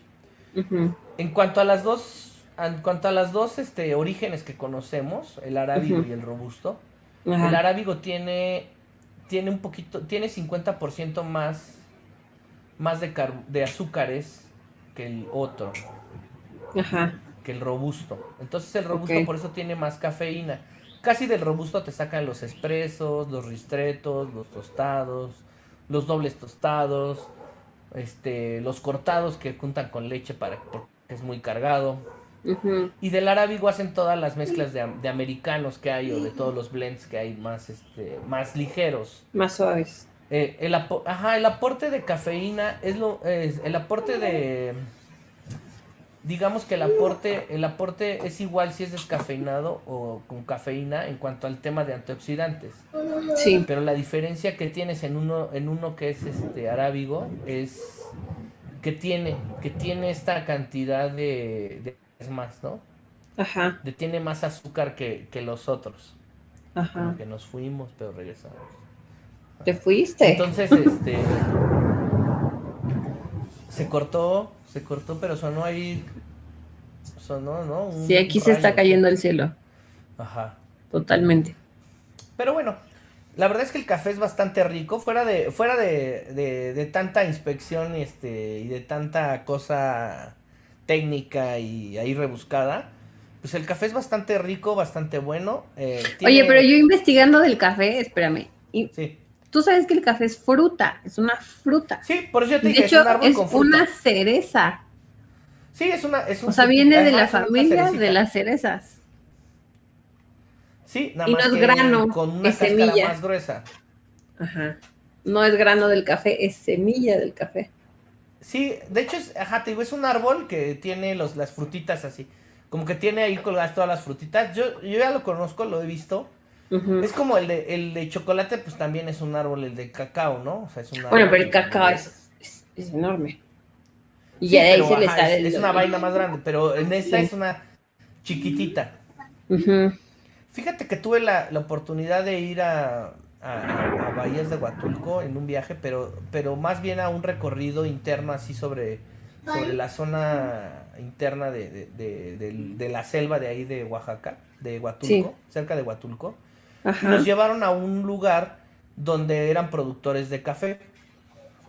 En cuanto a las dos, en cuanto a las dos este, orígenes que conocemos, el arábigo y el robusto, el arábigo tiene, tiene un poquito, tiene 50% más, más de, car- de azúcares que el otro, Ajá. que el robusto. Entonces el robusto por eso tiene más cafeína. Casi del robusto te sacan los expresos, los ristretos, los tostados, los dobles tostados, este, los cortados que juntan con leche para porque es muy cargado. Y del arábigo hacen todas las mezclas de, am- de americanos que hay o de todos los blends que hay más, este, más ligeros. Más suaves. Eh, el, ajá, el aporte de cafeína es lo es el aporte de digamos que el aporte el aporte es igual si es descafeinado o con cafeína en cuanto al tema de antioxidantes Sí. pero la diferencia que tienes en uno en uno que es este arábigo es que tiene que tiene esta cantidad de, de es más no Ajá. de tiene más azúcar que, que los otros Ajá. Como que nos fuimos pero regresamos ¿Te fuiste? Entonces, este. Se cortó, se cortó, pero sonó ahí. Sonó, ¿no? Un sí, aquí se está cayendo el cielo. Ajá. Totalmente. Pero bueno, la verdad es que el café es bastante rico. Fuera de, fuera de, de, de tanta inspección este, y de tanta cosa técnica y ahí rebuscada. Pues el café es bastante rico, bastante bueno. eh, Oye, pero yo investigando del café, espérame. Y Sí. Tú sabes que el café es fruta, es una fruta. Sí, por eso yo te De dije, hecho, es un árbol es con fruta. una cereza. Sí, es una. Es un O sea, viene de la familia de las cerezas. Sí, nada Y más no es que grano, con una es semilla. más gruesa. Ajá. No es grano del café, es semilla del café. Sí, de hecho, es, ajá, te digo, es un árbol que tiene los, las frutitas así. Como que tiene ahí colgadas todas las frutitas. Yo, yo ya lo conozco, lo he visto. Es como el de, el de chocolate, pues también es un árbol, el de cacao, ¿no? O sea, es un Bueno, pero el cacao es, es- es enorme. Y Sí, ya de ahí pero, se le sale es, el- es una vaina más grande, pero en esta Sí. es una chiquitita. Fíjate que tuve la, la oportunidad de ir a, a, a Bahías de Huatulco en un viaje, pero, pero más bien a un recorrido interno así sobre, sobre la zona interna de, de, de- la selva de ahí de Oaxaca, de Huatulco, Sí. cerca de Huatulco. Ajá. nos llevaron a un lugar donde eran productores de café.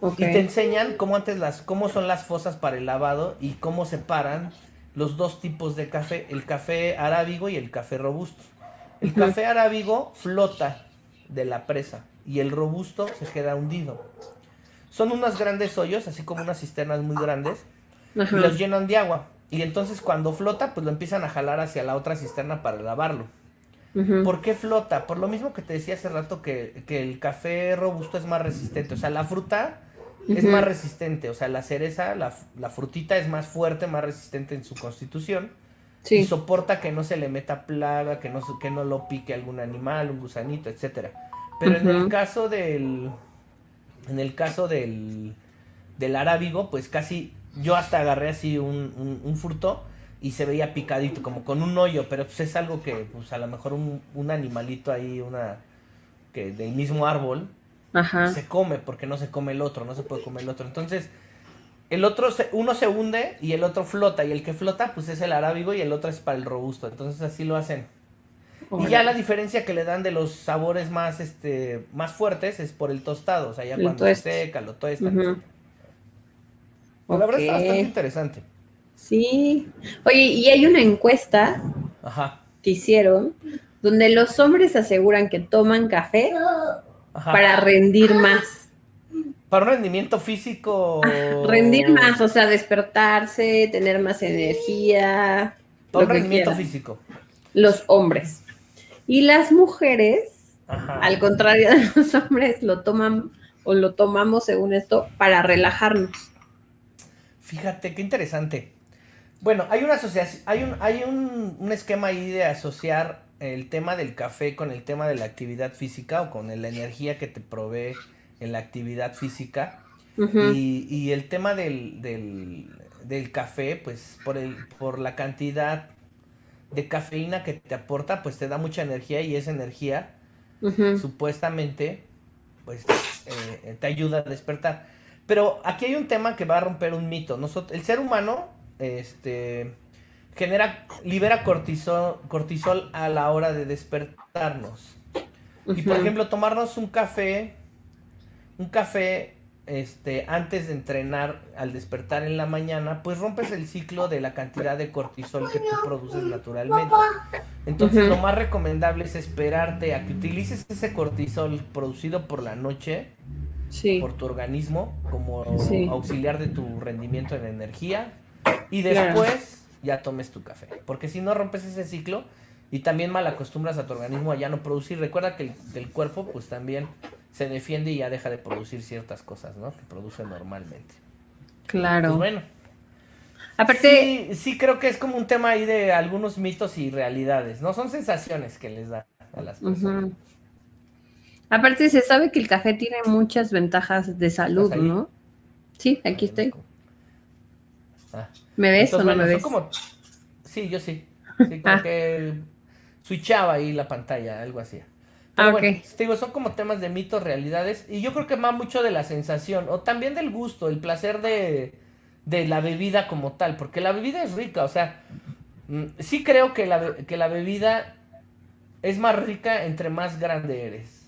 Y te enseñan cómo antes las, cómo son las fosas para el lavado y cómo separan los dos tipos de café, el café arábigo y el café robusto. El café arábigo flota de la presa y el robusto se queda hundido. Son unos grandes hoyos, así como unas cisternas muy grandes, y los llenan de agua. Y entonces cuando flota, pues lo empiezan a jalar hacia la otra cisterna para lavarlo. ¿Por qué flota? Por lo mismo que te decía hace rato que, que el café robusto es más resistente. O sea, la fruta es más resistente. O sea, la cereza, la, la frutita es más fuerte, más resistente en su constitución. Y soporta que no se le meta plaga, que no, se- que no lo pique algún animal, un gusanito, etcétera. Pero en el caso del. En el caso del. Del arábigo, pues casi. Yo hasta agarré así un, un, un fruto y se veía picadito, como con un hoyo, pero pues es algo que, pues a lo mejor un, un animalito ahí, una. que del mismo árbol, Ajá. se come porque no se come el otro, no se puede comer el otro. Entonces, el otro, se- uno se hunde y el otro flota, y el que flota, pues es el arábigo y el otro es para el robusto. Entonces, así lo hacen. Y ya la diferencia que le dan de los sabores más, este, más fuertes es por el tostado, o sea, ya cuando se seca, lo tuestan. Ujú. etcétera. Pero La verdad está bastante interesante. Sí. Oye, y hay una encuesta Ajá, que hicieron donde los hombres aseguran que toman café ajá. para rendir más. Para un rendimiento físico. Rendir más, o sea, despertarse, tener más energía. Para lo un rendimiento quieran. físico. Los hombres. Y las mujeres, Ajá. al contrario de los hombres, lo toman o lo tomamos según esto para relajarnos. Fíjate, qué interesante. Bueno, hay una asociación, hay un, hay un, un esquema ahí de asociar el tema del café con el tema de la actividad física o con la energía que te provee en la actividad física. Y, y el tema del, del, del café, pues por, el, por la cantidad de cafeína que te aporta, pues te da mucha energía y esa energía supuestamente pues eh, te ayuda a despertar. Pero aquí hay un tema que va a romper un mito. Nosotros, el ser humano este, genera, libera cortisol, cortisol a la hora de despertarnos. Y por ejemplo, tomarnos un café, un café este, antes de entrenar al despertar en la mañana, pues rompes el ciclo de la cantidad de cortisol que tú produces naturalmente. Entonces lo más recomendable es esperarte a que utilices ese cortisol producido por la noche, Sí. por tu organismo, como Sí. auxiliar de tu rendimiento en energía, y Claro. después ya tomes tu café. Porque si no rompes ese ciclo y también mal acostumbras a tu organismo a ya no producir, recuerda que el, cuerpo pues también se defiende y ya deja de producir ciertas cosas, ¿no? Que produce normalmente. Claro. Pues bueno, Aparte, sí, sí creo que es como un tema ahí de algunos mitos y realidades, ¿no? Son sensaciones que les da a las personas. aparte se sabe que el café tiene muchas ventajas de salud. ¿no? Sí, aquí estoy. Ah. ¿Me ves Entonces, o no bueno, me ves? como... Sí, yo sí. Sí, como Ah. que switchaba ahí la pantalla, algo así. Ah, Pero ok. bueno, te digo, son como temas de mitos, realidades, y yo creo que va mucho de la sensación, o también del gusto, el placer de, de la bebida como tal, porque la bebida es rica, o sea, mm, sí creo que la, que la bebida es más rica entre más grande eres.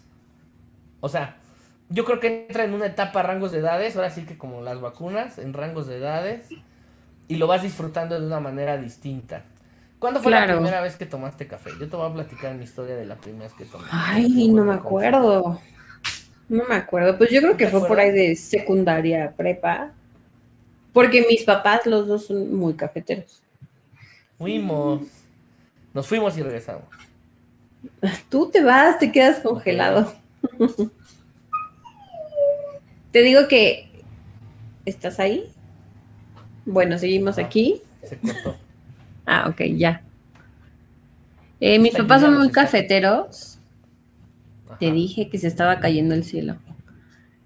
O sea, yo creo que entra en una etapa rangos de edades, ahora sí que como las vacunas, en rangos de edades, y lo vas disfrutando de una manera distinta. ¿Cuándo fue la primera vez que tomaste café? Yo te voy a platicar mi historia de la primera vez que tomé. Ay, no me acuerdo. No me acuerdo. Pues yo creo que ¿Te fue por ahí de secundaria, prepa. Porque mis papás, los dos, son muy cafeteros. Fuimos. Nos fuimos y regresamos. Tú te vas, te quedas congelado. te digo que. ¿Estás ahí? Bueno, seguimos aquí. Se cortó. Ah, ok, ya. Eh, mis papás son muy cafeteros. Te dije que se estaba cayendo el cielo.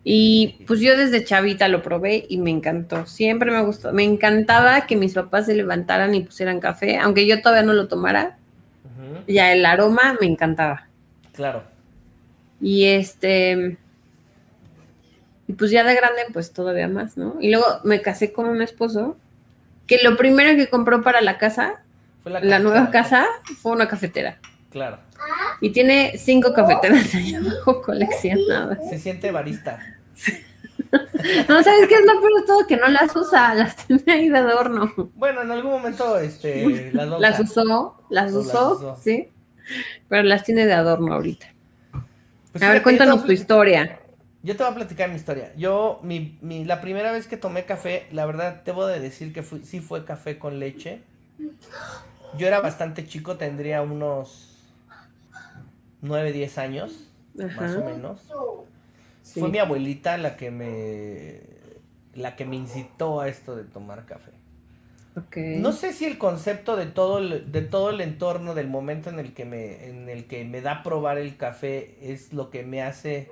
Y pues yo desde chavita lo probé y me encantó. Siempre me gustó. Me encantaba que mis papás se levantaran y pusieran café, aunque yo todavía no lo tomara. Ya el aroma me encantaba. Claro. Y este. Y pues ya de grande, pues todavía más, ¿no? Y luego me casé con un esposo que lo primero que compró para la casa, Fue la nueva casa, fue una cafetera. Claro. Y tiene cinco cafeteras ahí abajo coleccionadas. Se siente barista. No, ¿sabes qué es lo peor de todo? Que no las usa, las tiene ahí de adorno. Bueno, en algún momento este, las Las usó, las No, las usó, usó. sí. Pero las tiene de adorno ahorita. Pues A ver, cuéntanos tu historia. Yo te voy a platicar mi historia. Yo, mi, mi, la primera vez que tomé café, la verdad, debo de decir que fui- sí fue café con leche. Yo era bastante chico, tendría unos 9, 10 años, más o menos. sí. Fue mi abuelita la que me la que me incitó a esto de tomar café. No sé si el concepto de todo el, de todo el entorno del momento en el que me en el que me da probar el café es lo que me hace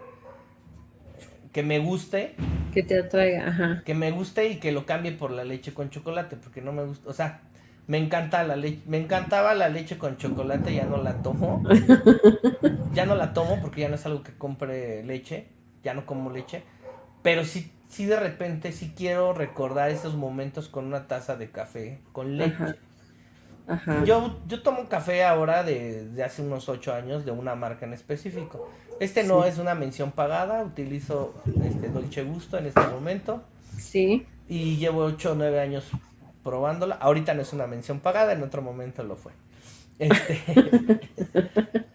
que me guste, Que te atraiga, ajá. que me guste y que lo cambie por la leche con chocolate, porque no me gusta, o sea, me encanta la leche, me encantaba la leche con chocolate, ya no la tomo. ya no la tomo porque ya no es algo que compre leche, ya no como leche, pero sí sí de repente sí quiero recordar esos momentos con una taza de café con leche. Ajá. Ajá. Yo, yo tomo café ahora de, de hace unos ocho años de una marca en específico. Este no Sí. es una mención pagada, utilizo este Dolce Gusto en este momento Sí. y llevo ocho o nueve años probándola. Ahorita no es una mención pagada, en otro momento lo fue. Este,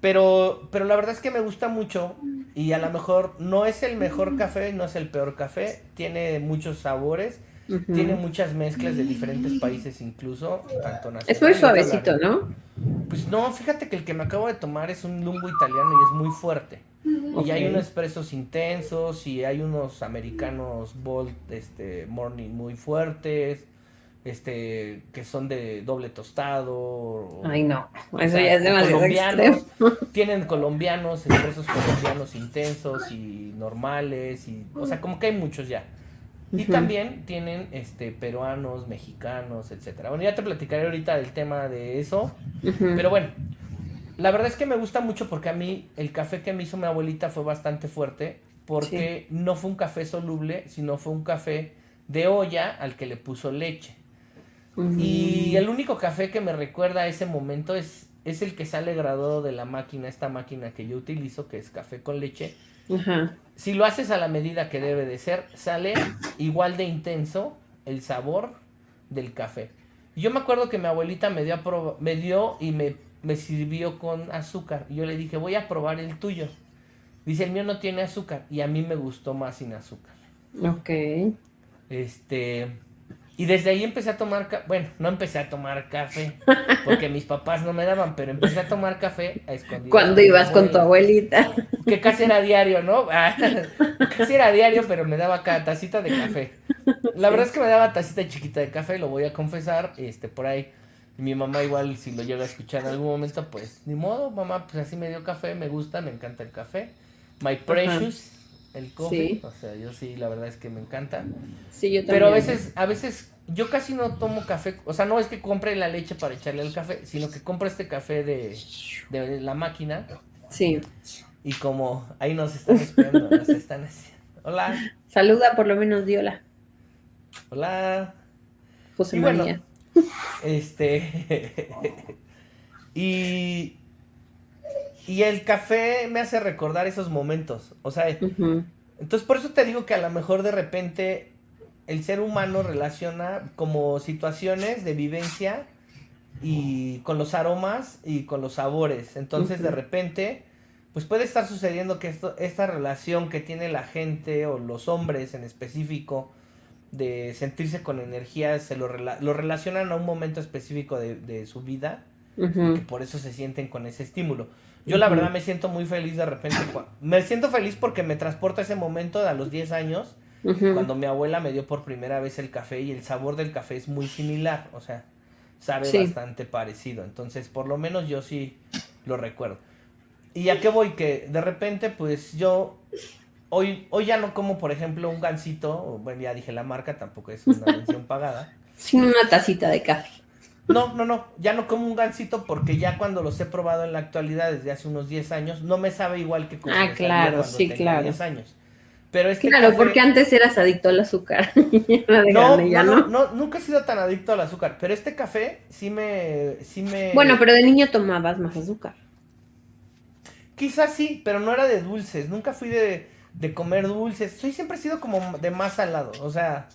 pero, pero la verdad es que me gusta mucho y a lo mejor no es el mejor café, no es el peor café, tiene muchos sabores, tiene muchas mezclas de diferentes países incluso, tanto Es muy suavecito, ¿no? pues no, fíjate que el que me acabo de tomar es un lumbo italiano y es muy fuerte. Y hay unos expresos intensos y hay unos americanos bold, este, morning muy fuertes, este, que son de doble tostado. o- Ay, no. Eso sea, ya es demasiado colombianos, tienen colombianos, expresos colombianos intensos y normales y, o sea, como que hay muchos ya. Y también tienen este peruanos, mexicanos, etcétera. Bueno, ya te platicaré ahorita del tema de eso. Pero bueno, la verdad es que me gusta mucho porque a mí el café que me hizo mi abuelita fue bastante fuerte porque no fue un café soluble, sino fue un café de olla al que le puso leche. Y el único café que me recuerda a ese momento es, es el que sale graduado de la máquina, esta máquina que yo utilizo, que es café con leche. Ajá. Si lo haces a la medida que debe de ser, sale igual de intenso el sabor del café. Yo me acuerdo que mi abuelita me dio, a proba- me dio y me, me sirvió con azúcar. Y yo le dije, voy a probar el tuyo. Dice, el mío no tiene azúcar. Y a mí me gustó más sin azúcar. Ok. Este. Y desde ahí empecé a tomar, ca- bueno, no empecé a tomar café, porque mis papás no me daban, pero empecé a tomar café a escondidas. Cuando ibas con tu abuelita. que casi era diario, ¿no? Ah, casi era diario, pero me daba cada tacita de café. La verdad es que me daba tacita chiquita de café, lo voy a confesar, este, por ahí. Mi mamá igual, si lo llega a escuchar en algún momento, pues, ni modo, mamá, pues así me dio café, me gusta, me encanta el café. My precious, el coffee, Sí. o sea, yo sí, la verdad es que me encanta. Sí, yo también. Pero a veces, a veces, yo casi no tomo café, o sea, no es que compre la leche para echarle al café, sino que compro este café de, de la máquina, Sí. y como ahí nos están esperando, nos están haciendo. Hola, Saluda por lo menos Diola. hola. José Y bueno, María. Este. y. Y el café me hace recordar esos momentos. O sea, entonces por eso te digo que a lo mejor de repente el ser humano relaciona como situaciones de vivencia y con los aromas y con los sabores. Entonces de repente, pues puede estar sucediendo que esto, esta relación que tiene la gente o los hombres en específico de sentirse con energía, se lo, rela- lo relacionan a un momento específico de, de su vida Ujú. que por eso se sienten con ese estímulo. Yo la verdad me siento muy feliz de repente. Me siento feliz porque me transporta ese momento de a los 10 años cuando mi abuela me dio por primera vez el café y el sabor del café es muy similar, o sea, sabe Sí. bastante parecido. Entonces, por lo menos yo sí lo recuerdo. ¿Y a qué voy? Que de repente, pues yo hoy, hoy ya no como, por ejemplo, un gansito, bueno, ya dije la marca, tampoco es una mención pagada. Sin una tacita de café. No, no, no, ya no como un gansito porque ya cuando los he probado en la actualidad desde hace unos 10 años, no me sabe igual que como Ah, claro, sí, tenía claro. 10 años. Pero este Claro, café- porque antes eras adicto al azúcar. Grande no. no, no, nunca he sido tan adicto al azúcar, pero este café sí me, sí me... Bueno, pero de niño tomabas más azúcar. Quizás sí, pero no era de dulces, nunca fui de, de comer dulces, soy siempre he sido como de más salado, o sea,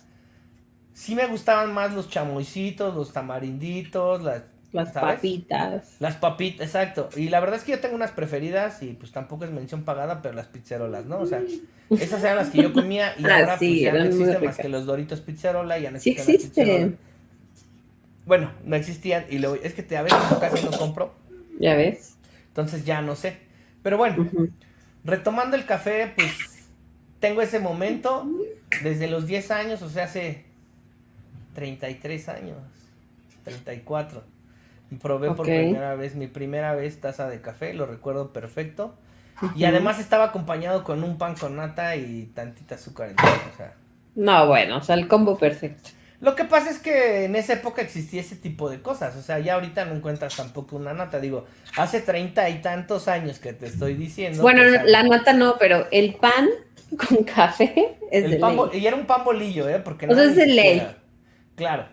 sí me gustaban más los chamoycitos, los tamarinditos, las, Las ¿sabes? papitas. Las papitas, exacto. Y la verdad es que yo tengo unas preferidas y pues tampoco es mención pagada, pero las pizzerolas, ¿no? O sea, esas eran las que yo comía y Ah, ahora sí, pues ya no existen más que los Doritos Pizzerola, ya no Sí existen las existen. Bueno, no existían y luego es que te, a veces casi no compro, Ya ves. entonces ya no sé. Pero bueno, retomando el café, pues tengo ese momento desde los 10 años, o sea, hace 33 años, 34. Y probé por primera vez, mi primera vez taza de café, lo recuerdo perfecto. Y además estaba acompañado con un pan con nata y tantita azúcar en todo, o sea. No, bueno, o sea, el combo perfecto. Lo que pasa es que en esa época existía ese tipo de cosas, o sea, ya ahorita no encuentras tampoco una nata, digo, hace treinta y tantos años que te estoy diciendo. bueno, pues, la nata no, pero el pan con café es El de pan ley. y era un pan bolillo, ¿eh? Porque O sea, es de ley. Claro.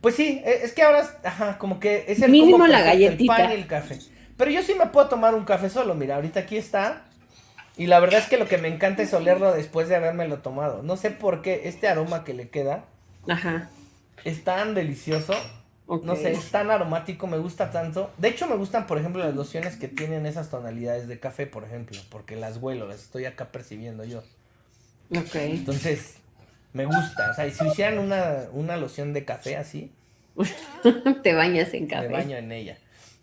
Pues sí, e- es que ahora, ajá, como que es el Mínimo la galletita. El pan y el café. Pero yo sí me puedo tomar un café solo, mira, ahorita aquí está. Y la verdad es que lo que me encanta es olerlo después de habérmelo tomado. No sé por qué este aroma que le queda Ajá. es tan delicioso. No sé, es tan aromático, me gusta tanto. De hecho, me gustan, por ejemplo, las lociones que tienen esas tonalidades de café, por ejemplo, porque las huelo, las estoy acá percibiendo yo. Ok. Entonces, me gusta. O sea, y si hicieran una, una loción de café así, Te bañas en café. me baño en ella.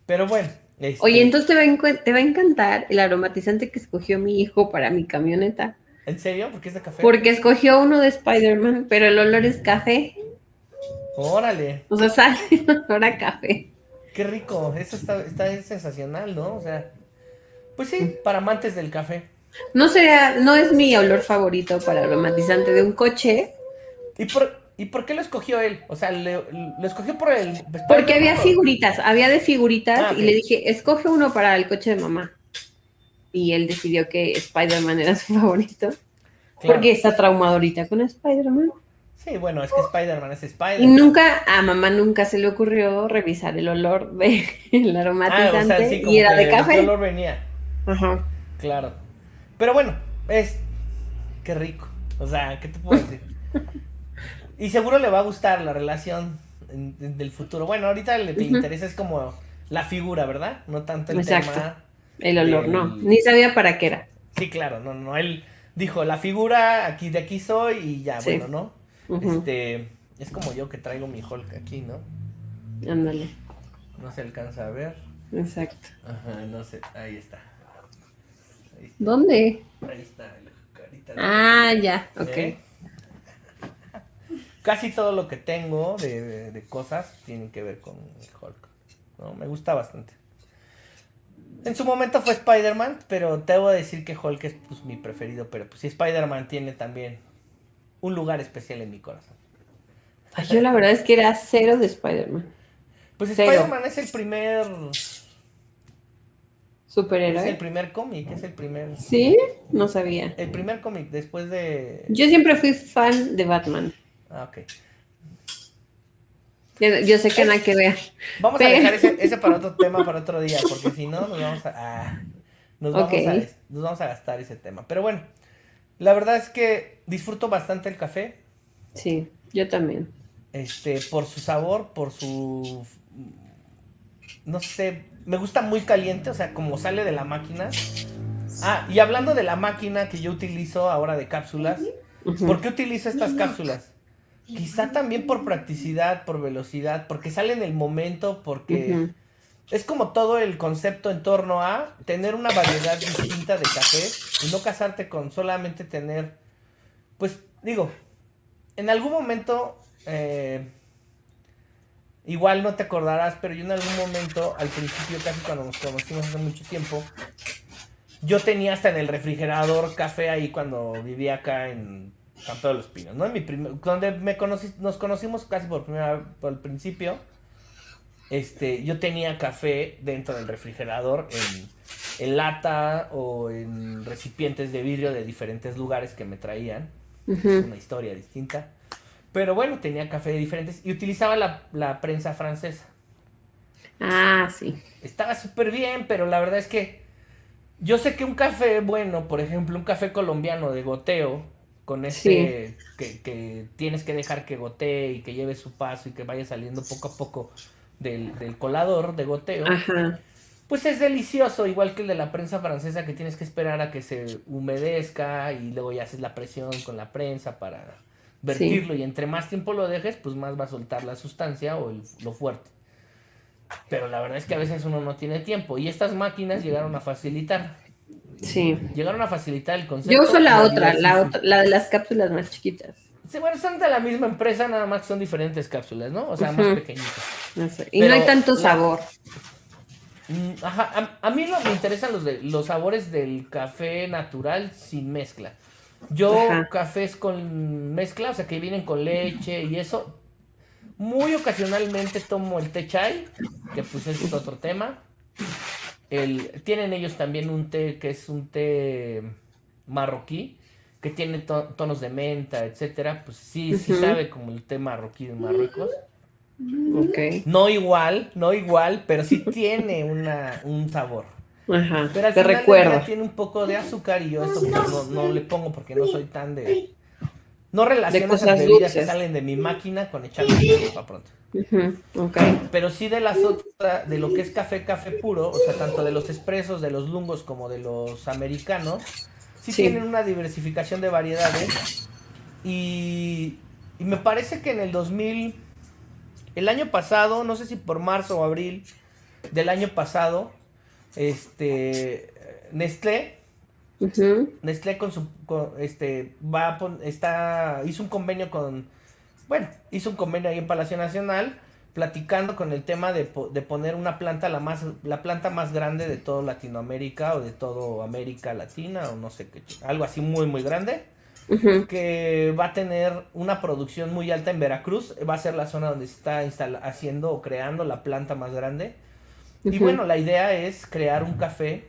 Pero bueno. este, Oye, entonces te va, te va a encantar el aromatizante que escogió mi hijo para mi camioneta. ¿En serio? ¿Por qué es de café? Porque escogió uno de Spider-Man, pero el olor es café. Órale, O sea, sale el olor a café. qué rico. Eso está, está sensacional, ¿no? O sea, pues Mm. sí, para amantes del café. No sería, no es mi olor favorito para aromatizante de un coche, ¿Y por, ¿Y por qué lo escogió él? O sea, le- lo escogió por el... porque había figuritas, había de figuritas Ah, y le dije, escoge uno para el coche de mamá. Y él decidió que Spider-Man era su favorito, Claro. porque está traumado ahorita con Spider-Man. Sí, bueno, es que Spider-Man es Y Spider-Man. nunca, a mamá nunca se le ocurrió revisar el olor del Ah, aromatizante o sea, sí, como y era que de ¿de café. qué olor venía? Ajá. Claro. Pero bueno, es. Qué rico. O sea, ¿qué te puedo decir? y seguro le va a gustar la relación en- en- del futuro. Bueno, ahorita le interesa es como la figura, ¿verdad? No tanto el Exacto. tema. El olor, no. Ni sabía para qué era. Sí, claro, no, no. Él dijo, la figura, aquí de aquí soy y ya, Sí. bueno, ¿no? Este. Es como yo que traigo mi Hulk aquí, ¿no? Ándale. No se alcanza a ver. Exacto. Ajá, no sé. Ahí está. Está. ¿Dónde? Ahí está la carita. de- Ah, ya, ok. ¿Eh? Casi todo lo que tengo de, de- de cosas tienen que ver con Hulk. ¿no? Me gusta bastante. En su momento fue Spider-Man, pero te debo decir que Hulk es pues, mi preferido. Pero pues sí, Spider-Man tiene también un lugar especial en mi corazón. Ay, yo la verdad es que era cero de Spider-Man. Pues. Spider-Man es el primer. Es el Superhéroe. primer cómic, es el primer. ¿Sí? No sabía. El primer cómic después de. Yo siempre fui fan de Batman. Ah, ok. Yo, yo sé que nada que ver. Vamos Pero- a dejar ese, ese para otro tema, para otro día, porque si no, nos vamos a, ah, nos, vamos a, nos vamos a gastar ese tema. Pero bueno, la verdad es que disfruto bastante el café, Sí, yo también. este, por su sabor, por su, no sé, me gusta muy caliente, o sea, como sale de la máquina. Ah, y hablando de la máquina que yo utilizo ahora de cápsulas. ¿Por qué utilizo estas cápsulas? Quizá también por practicidad, por velocidad, porque sale en el momento, porque es como todo el concepto en torno a tener una variedad distinta de cafés y no casarte con solamente tener, pues, digo, en algún momento, eh, igual no te acordarás, pero yo en algún momento, al principio, casi cuando nos conocimos hace mucho tiempo, yo tenía hasta en el refrigerador café ahí cuando vivía acá en Campo de los Pinos, ¿no? En mi primer, donde me conocí, nos conocimos casi por primera por el principio, este, yo tenía café dentro del refrigerador en, en lata o en recipientes de vidrio de diferentes lugares que me traían. Una historia distinta. Pero bueno, tenía café de diferentes y utilizaba la, la prensa francesa. Ah, sí. Estaba súper bien, pero la verdad es que yo sé que un café bueno, por ejemplo, un café colombiano de goteo, con ese que, que, tienes que dejar que gotee y que lleve su paso y que vaya saliendo poco a poco del, del colador de goteo. Ajá pues es delicioso, igual que el de la prensa francesa que tienes que esperar a que se humedezca y luego ya haces la presión con la prensa para vertirlo y entre más tiempo lo dejes, pues más va a soltar la sustancia o lo fuerte. Pero la verdad es que a veces uno no tiene tiempo y estas máquinas llegaron a facilitar. Sí. Llegaron a facilitar el concepto. Yo uso la otra, la, la de las cápsulas más chiquitas. Sí, bueno, son de la misma empresa, nada más que son diferentes cápsulas, ¿no? O sea, más pequeñitas. Y no hay tanto sabor. Mm, ajá, a, mí no me interesan los, de, los sabores del café natural sin mezcla. Yo cafés con mezcla, o sea, que vienen con leche y eso. Muy ocasionalmente tomo el té chai, que pues es otro tema. El, tienen ellos también un té que es un té marroquí, que tiene tonos de menta, etcétera. Pues sí, sí sabe como el té marroquí de Marruecos. Okay. No igual, no igual, pero sí tiene una, un sabor. Ajá, pero al te final recuerdo. Tiene un poco de azúcar y yo eso pues, no, le pongo porque no soy tan de... No relaciono esas bebidas que salen de mi máquina con echarle para pronto. okay. Pero sí de las otras, de lo que es café, café puro, o sea, tanto de los expresos, de los lungos como de los americanos, sí, tienen una diversificación de variedades. Y, y me parece que en el 2000 el año pasado, no sé si por marzo o abril del año pasado, este Nestlé, Nestlé con su, este, va está, hizo un convenio con, bueno, hizo un convenio ahí en Palacio Nacional, platicando con el tema de, de poner una planta, la más, la planta más grande de todo Latinoamérica o de todo América Latina o no sé qué, algo así muy, muy grande que va a tener una producción muy alta en Veracruz. Va a ser la zona donde se está haciendo o creando la planta más grande. Y bueno, la idea es crear un café,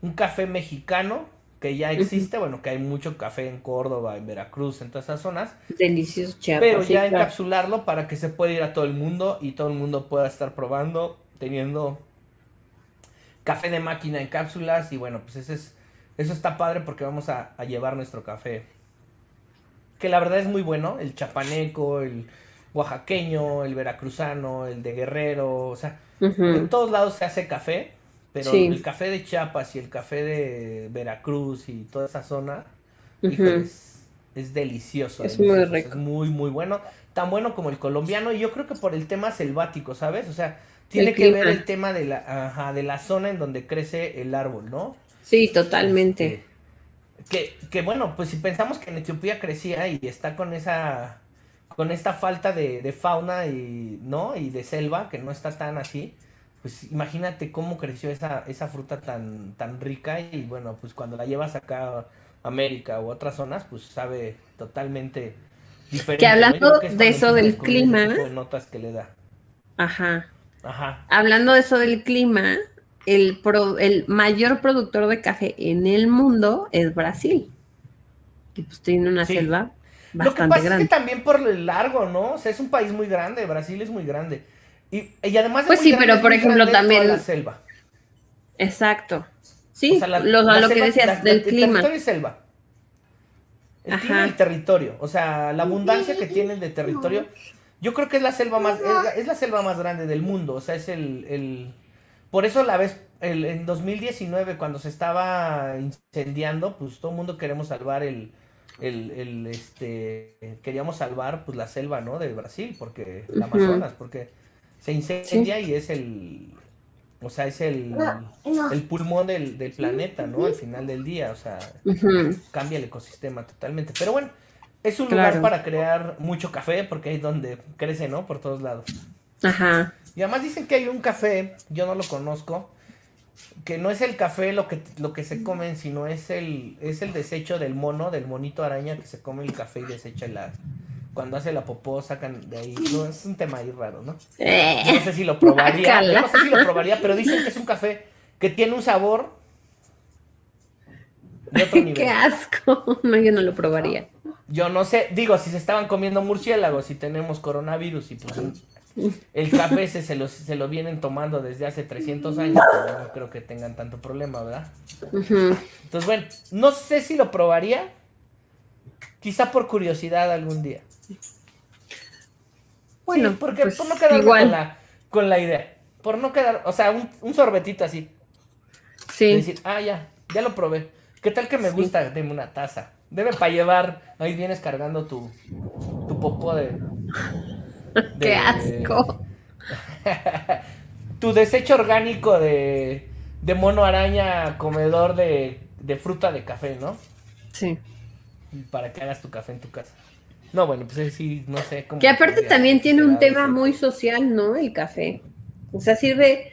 un café mexicano que ya existe, bueno, que hay mucho café en Córdoba, en Veracruz, en todas esas zonas. Delicioso, Pero ya encapsularlo para que se pueda ir a todo el mundo y todo el mundo pueda estar probando, teniendo café de máquina en cápsulas y bueno, pues ese es eso está padre porque vamos a, llevar nuestro café. Que la verdad es muy bueno. El chapaneco, el oaxaqueño, el veracruzano, el de Guerrero. O sea, en todos lados se hace café. Pero el café de Chiapas y el café de Veracruz y toda esa zona es, delicioso. Es muy rico. Es muy, muy bueno. Tan bueno como el colombiano. Y yo creo que por el tema selvático, ¿sabes? O sea, tiene que ver el tema de la, de la zona en donde crece el árbol, ¿no? Sí, totalmente. Este, que, que, bueno, pues si pensamos que en Etiopía crecía y está con esa con esta falta de, fauna y no y de selva que no está tan así pues imagínate cómo creció esa, esa fruta tan tan rica y bueno pues cuando la llevas acá a América u otras zonas pues sabe totalmente diferente que hablando de eso del clima notas que le da. ajá. Ajá. Hablando de eso del clima el, el mayor productor de café en el mundo es Brasil. Y pues tiene una selva bastante Lo que pasa grande. Es que también por el largo, ¿no? O sea, es un país muy grande, Brasil es muy grande. Y, y además Pues sí, pero por ejemplo también la selva. Exacto. Sí, lo que decías del clima. El territorio y selva. El clima y el territorio, o sea, la abundancia que tienen de territorio. Yo creo que es la selva más es la, selva más grande del mundo, o sea, es el por eso la vez, el, en 2019, cuando se estaba incendiando, pues todo el mundo queremos salvar el, el, el, este, queríamos salvar pues la selva, ¿no? De Brasil, porque, el Amazonas, porque se incendia y es el, o sea, es el, el pulmón del, del planeta, ¿no? Al final del día, o sea, cambia el ecosistema totalmente. Pero bueno, es un Claro. lugar para crear mucho café porque es donde crece, ¿no? Por todos lados. Ajá. Y además dicen que hay un café, yo no lo conozco, que no es el café lo que, lo que se comen, sino es el, es el desecho del mono, del monito araña que se come el café y desecha la... Cuando hace la popó sacan de ahí. No, es un tema ahí raro, ¿no? Yo no Eh, sé si lo probaría. Yo no sé si lo probaría, pero dicen que es un café que tiene un sabor de otro nivel. qué asco. No, yo no lo probaría. Yo no sé, digo, si se estaban comiendo murciélagos y tenemos coronavirus y pues el café ese se lo, se lo vienen tomando desde hace 300 años, pues, no creo que tengan tanto problema, ¿verdad? Entonces, bueno, no sé si lo probaría, quizá por curiosidad algún día. Bueno, sí, porque pues, por no quedarme igual. con la, con la idea, por no quedar, o sea, un, un sorbetito así, Sí. decir, ah, ya, ya lo probé. ¿Qué tal que me gusta? Deme una taza. Debe para llevar, ahí vienes cargando tu, tu popó de... de- Qué asco. tu desecho orgánico de, de mono araña comedor de, de fruta de café, ¿no? Sí. Para que hagas tu café en tu casa. No, bueno, pues sí, no sé cómo. Que aparte también tiene un tema muy social, ¿no? El café. O sea, sirve,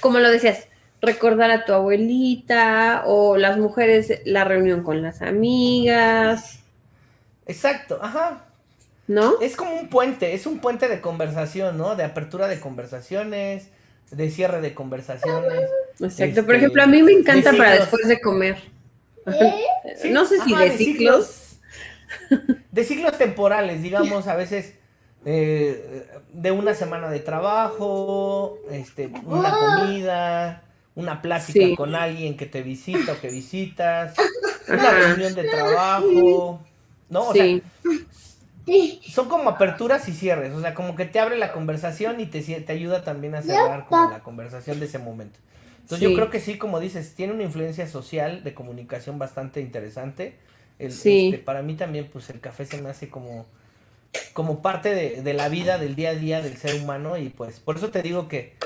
como lo decías, recordar a tu abuelita o las mujeres la reunión con las amigas, Exacto, ajá. ¿No? Es como un puente, es un puente de conversación, ¿no? De apertura de conversaciones, de cierre de conversaciones. Exacto. Por este, ejemplo, a mí me encanta de para después de comer. Sí, no sé si ajá, de ciclos. De ciclos temporales, digamos, a veces eh, de una semana de trabajo, este, una comida, una plática Sí. con alguien que te visita o que visitas, una reunión de trabajo, ¿no? O sea, Sí, son como aperturas y cierres, o sea, como que te abre la conversación y te, te ayuda también a cerrar como la conversación de ese momento. Entonces Sí. yo creo que sí, como dices, tiene una influencia social de comunicación bastante interesante. El- Sí. este, para mí también, pues el café se me hace como, como parte de, de la vida, del día a día del ser humano y pues por eso te digo que,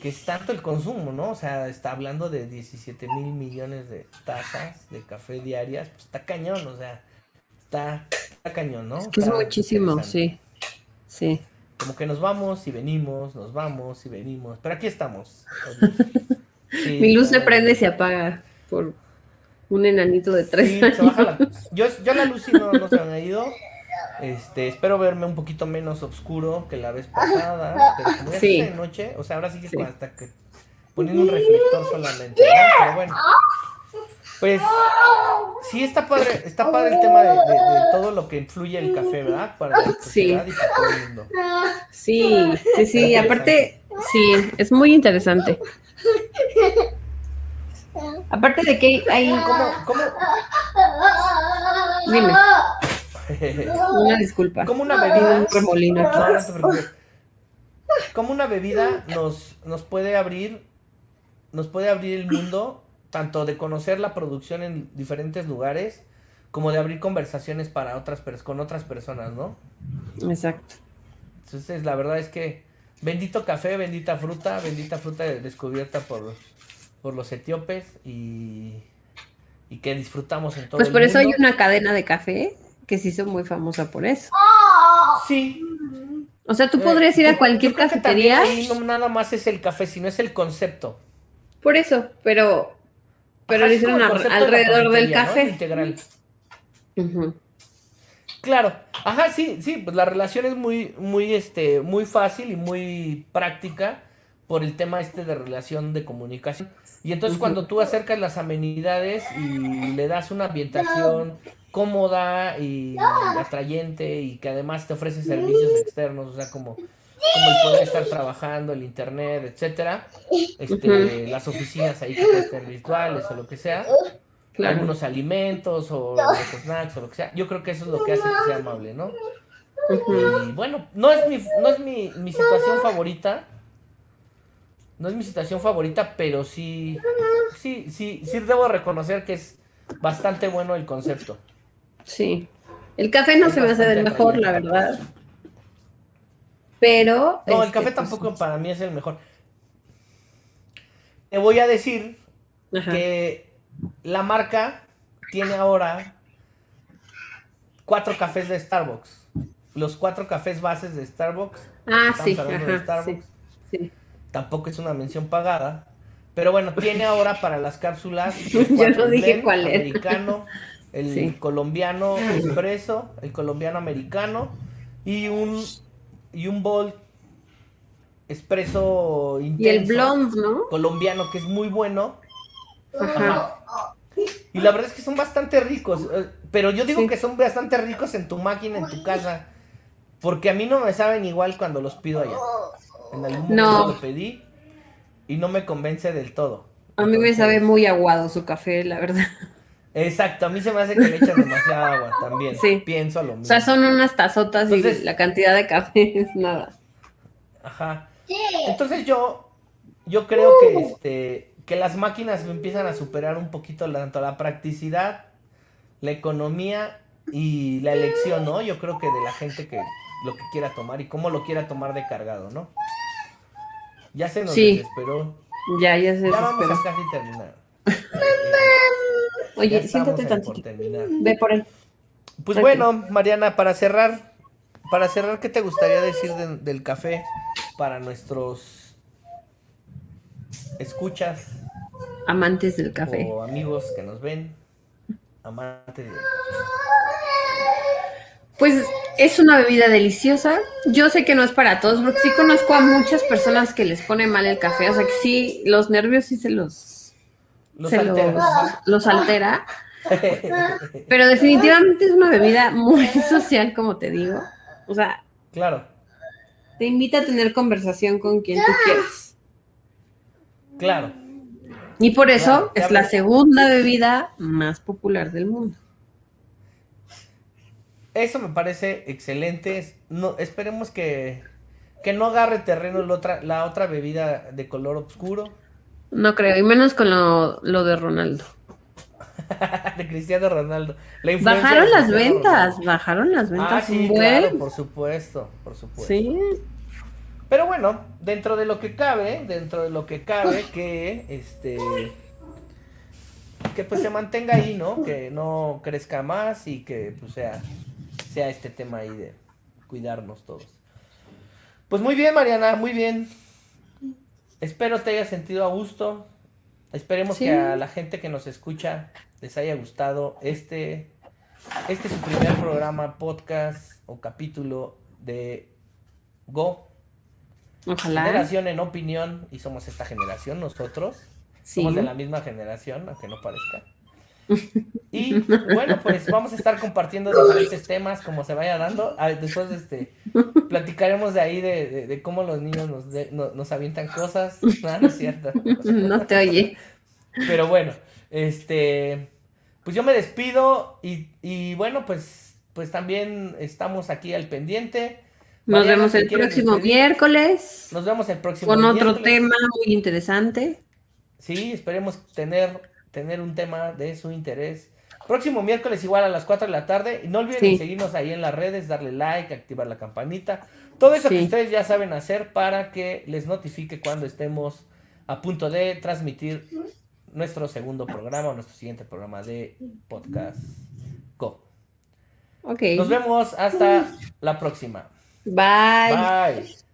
que es tanto el consumo, ¿no? O sea, está hablando de 17 mil millones de tazas de café diarias, pues está cañón, o sea, está, está cañón, ¿no? es muchísimo, sí. Sí. Como que nos vamos y venimos, nos vamos y venimos. Pero aquí estamos. Sí, Mi luz se prende y se apaga por un enanito de tres Sí, años. se baja la- Yo, yo la luz sí no, no se me ha ido. Este, espero verme un poquito menos oscuro que la vez pasada. Pero como ya Sí. de noche, o sea, ahora sí que hasta que poniendo un reflector solamente, ¿no? Pero bueno. Pues sí está padre, está padre el tema de, de- de todo lo que influye el café, ¿verdad? Para la Sí. sociedad y para todo el mundo. Sí, sí, sí. Aparte, sí, es muy interesante. Aparte de que hay, ¿Cómo, cómo, dime, una disculpa. cómo una bebida Un remolino aquí. No, no. Como una bebida nos, nos puede abrir, nos puede abrir el mundo, tanto de conocer la producción en diferentes lugares, como de abrir conversaciones para otras con otras personas, ¿no? Exacto. Entonces, la verdad es que bendito café, bendita fruta, bendita fruta descubierta por, por los etíopes y, y que disfrutamos en todo Pues el por eso hay una cadena de café que se hizo muy famosa por eso. Sí, O sea, tú Eh, podrías ir yo- a cualquier cafetería, ahí no nada más es el café, sino es el concepto. por eso, pero, pero lo hicieron alrededor del café. Integral. Claro, ajá, sí, sí, pues la relación es muy, muy, este, muy fácil y muy práctica por el tema este de relación de comunicación. Y entonces cuando tú acercas las amenidades y le das una ambientación cómoda y atrayente y que además te ofrece servicios externos, o sea, como, como el poder estar trabajando, el internet, etcétera, este, las oficinas ahí que ser virtuales o lo que sea, Claro. algunos alimentos o los snacks o lo que sea. Yo creo que eso es lo que hace que sea amable, ¿no? Y bueno, no es mi, no es mi, mi situación favorita. No es mi situación favorita, pero sí, sí, sí, sí debo reconocer que es bastante bueno el concepto. Sí. El café no Es se me hace del mejor, la verdad. Pero. No, el este, café pues, tampoco para mí es el mejor. te voy a decir Ajá. que la marca tiene ahora cuatro cafés de Starbucks. Los cuatro cafés bases de Starbucks. Ah, sí, de ajá, sí, Starbucks. sí. Tampoco es una mención pagada. Pero bueno, tiene ahora para las cápsulas. Yo no dije blend, cuál era. Americano, el Sí. colombiano expreso, el colombiano americano y un y un bol expreso intenso. Y el blonde, ¿no? colombiano que es muy bueno. Ajá. Y la verdad es que son bastante ricos. eh, Pero yo digo Sí. que son bastante ricos en tu máquina, en tu casa. Porque a mí no me saben igual cuando los pido allá. En algún momento No. lo pedí y no me convence del todo. A mí me sabe muy aguado su café, la verdad. Exacto, a mí se me hace que le echan demasiada agua también. Sí. Pienso lo mismo. O sea, son unas tazotas Entonces- y la cantidad de café es nada. Ajá. Entonces yo, yo creo que este, que las máquinas me empiezan a superar un poquito la- tanto la practicidad, la economía y la elección, ¿no? Yo creo que de la gente que lo que quiera tomar y cómo lo quiera tomar de cargado, ¿no? Ya se nos Sí. desesperó. Ya, ya se Ya vamos a casi terminar. Ya Oye, siéntate tantito. Ve por ahí. Pues bueno, Mariana, para cerrar, para cerrar, ¿qué te gustaría decir de- del café para nuestros escuchas Amantes del café. o amigos que nos ven? Amantes del café. Pues es una bebida deliciosa. Yo sé que no es para todos, porque sí conozco a muchas personas que les pone mal el café. O sea que sí, los nervios sí se los, Los se alteros. los, los altera. Pero definitivamente es una bebida muy social, como te digo. O sea, claro, te invita a tener conversación con quien tú quieras. claro. Y por eso Claro, es la segunda bebida más popular del mundo. Eso me parece excelente. No, esperemos que, que no agarre terreno la otra, la otra bebida de color oscuro No creo, y menos con lo, lo de Ronaldo. de Cristiano Ronaldo. La Bajaron las Cristiano ventas, Ronaldo. bajaron las ventas Ah, sí, un buen. claro, por supuesto, por supuesto. Sí, Pero bueno, dentro de lo que cabe, dentro de lo que cabe, que este que pues se mantenga ahí, ¿no? Que no crezca más y que pues sea, sea este tema ahí de cuidarnos todos. Pues muy bien, Mariana, muy bien. Espero te haya sentido a gusto. Esperemos Sí. que a la gente que nos escucha les haya gustado este, este es su primer programa, podcast o capítulo de Go ojalá. Generación en opinión, y somos esta generación nosotros. Sí. Somos de la misma generación, aunque no parezca. Y bueno, pues vamos a estar compartiendo diferentes temas como se vaya dando. Después este, platicaremos de ahí de, de- de cómo los niños nos, de- no- nos avientan cosas. No, no es cierto. No te oye. Pero bueno, este, pues yo me despido y, y bueno, pues, pues también estamos aquí al pendiente. Nos Mariana, vemos ¿te el próximo despedir? miércoles Nos vemos el próximo con otro miércoles. tema muy interesante. Sí, esperemos tener, tener un tema de su interés. Próximo miércoles igual a las 4 de la tarde. Y no olviden Sí. seguirnos ahí en las redes, darle like, activar la campanita. Todo eso que ustedes ya saben hacer para que les notifique cuando estemos a punto de transmitir nuestro segundo programa, nuestro siguiente programa de podcast. Go. Ok. Nos vemos hasta la próxima. Bye. Bye.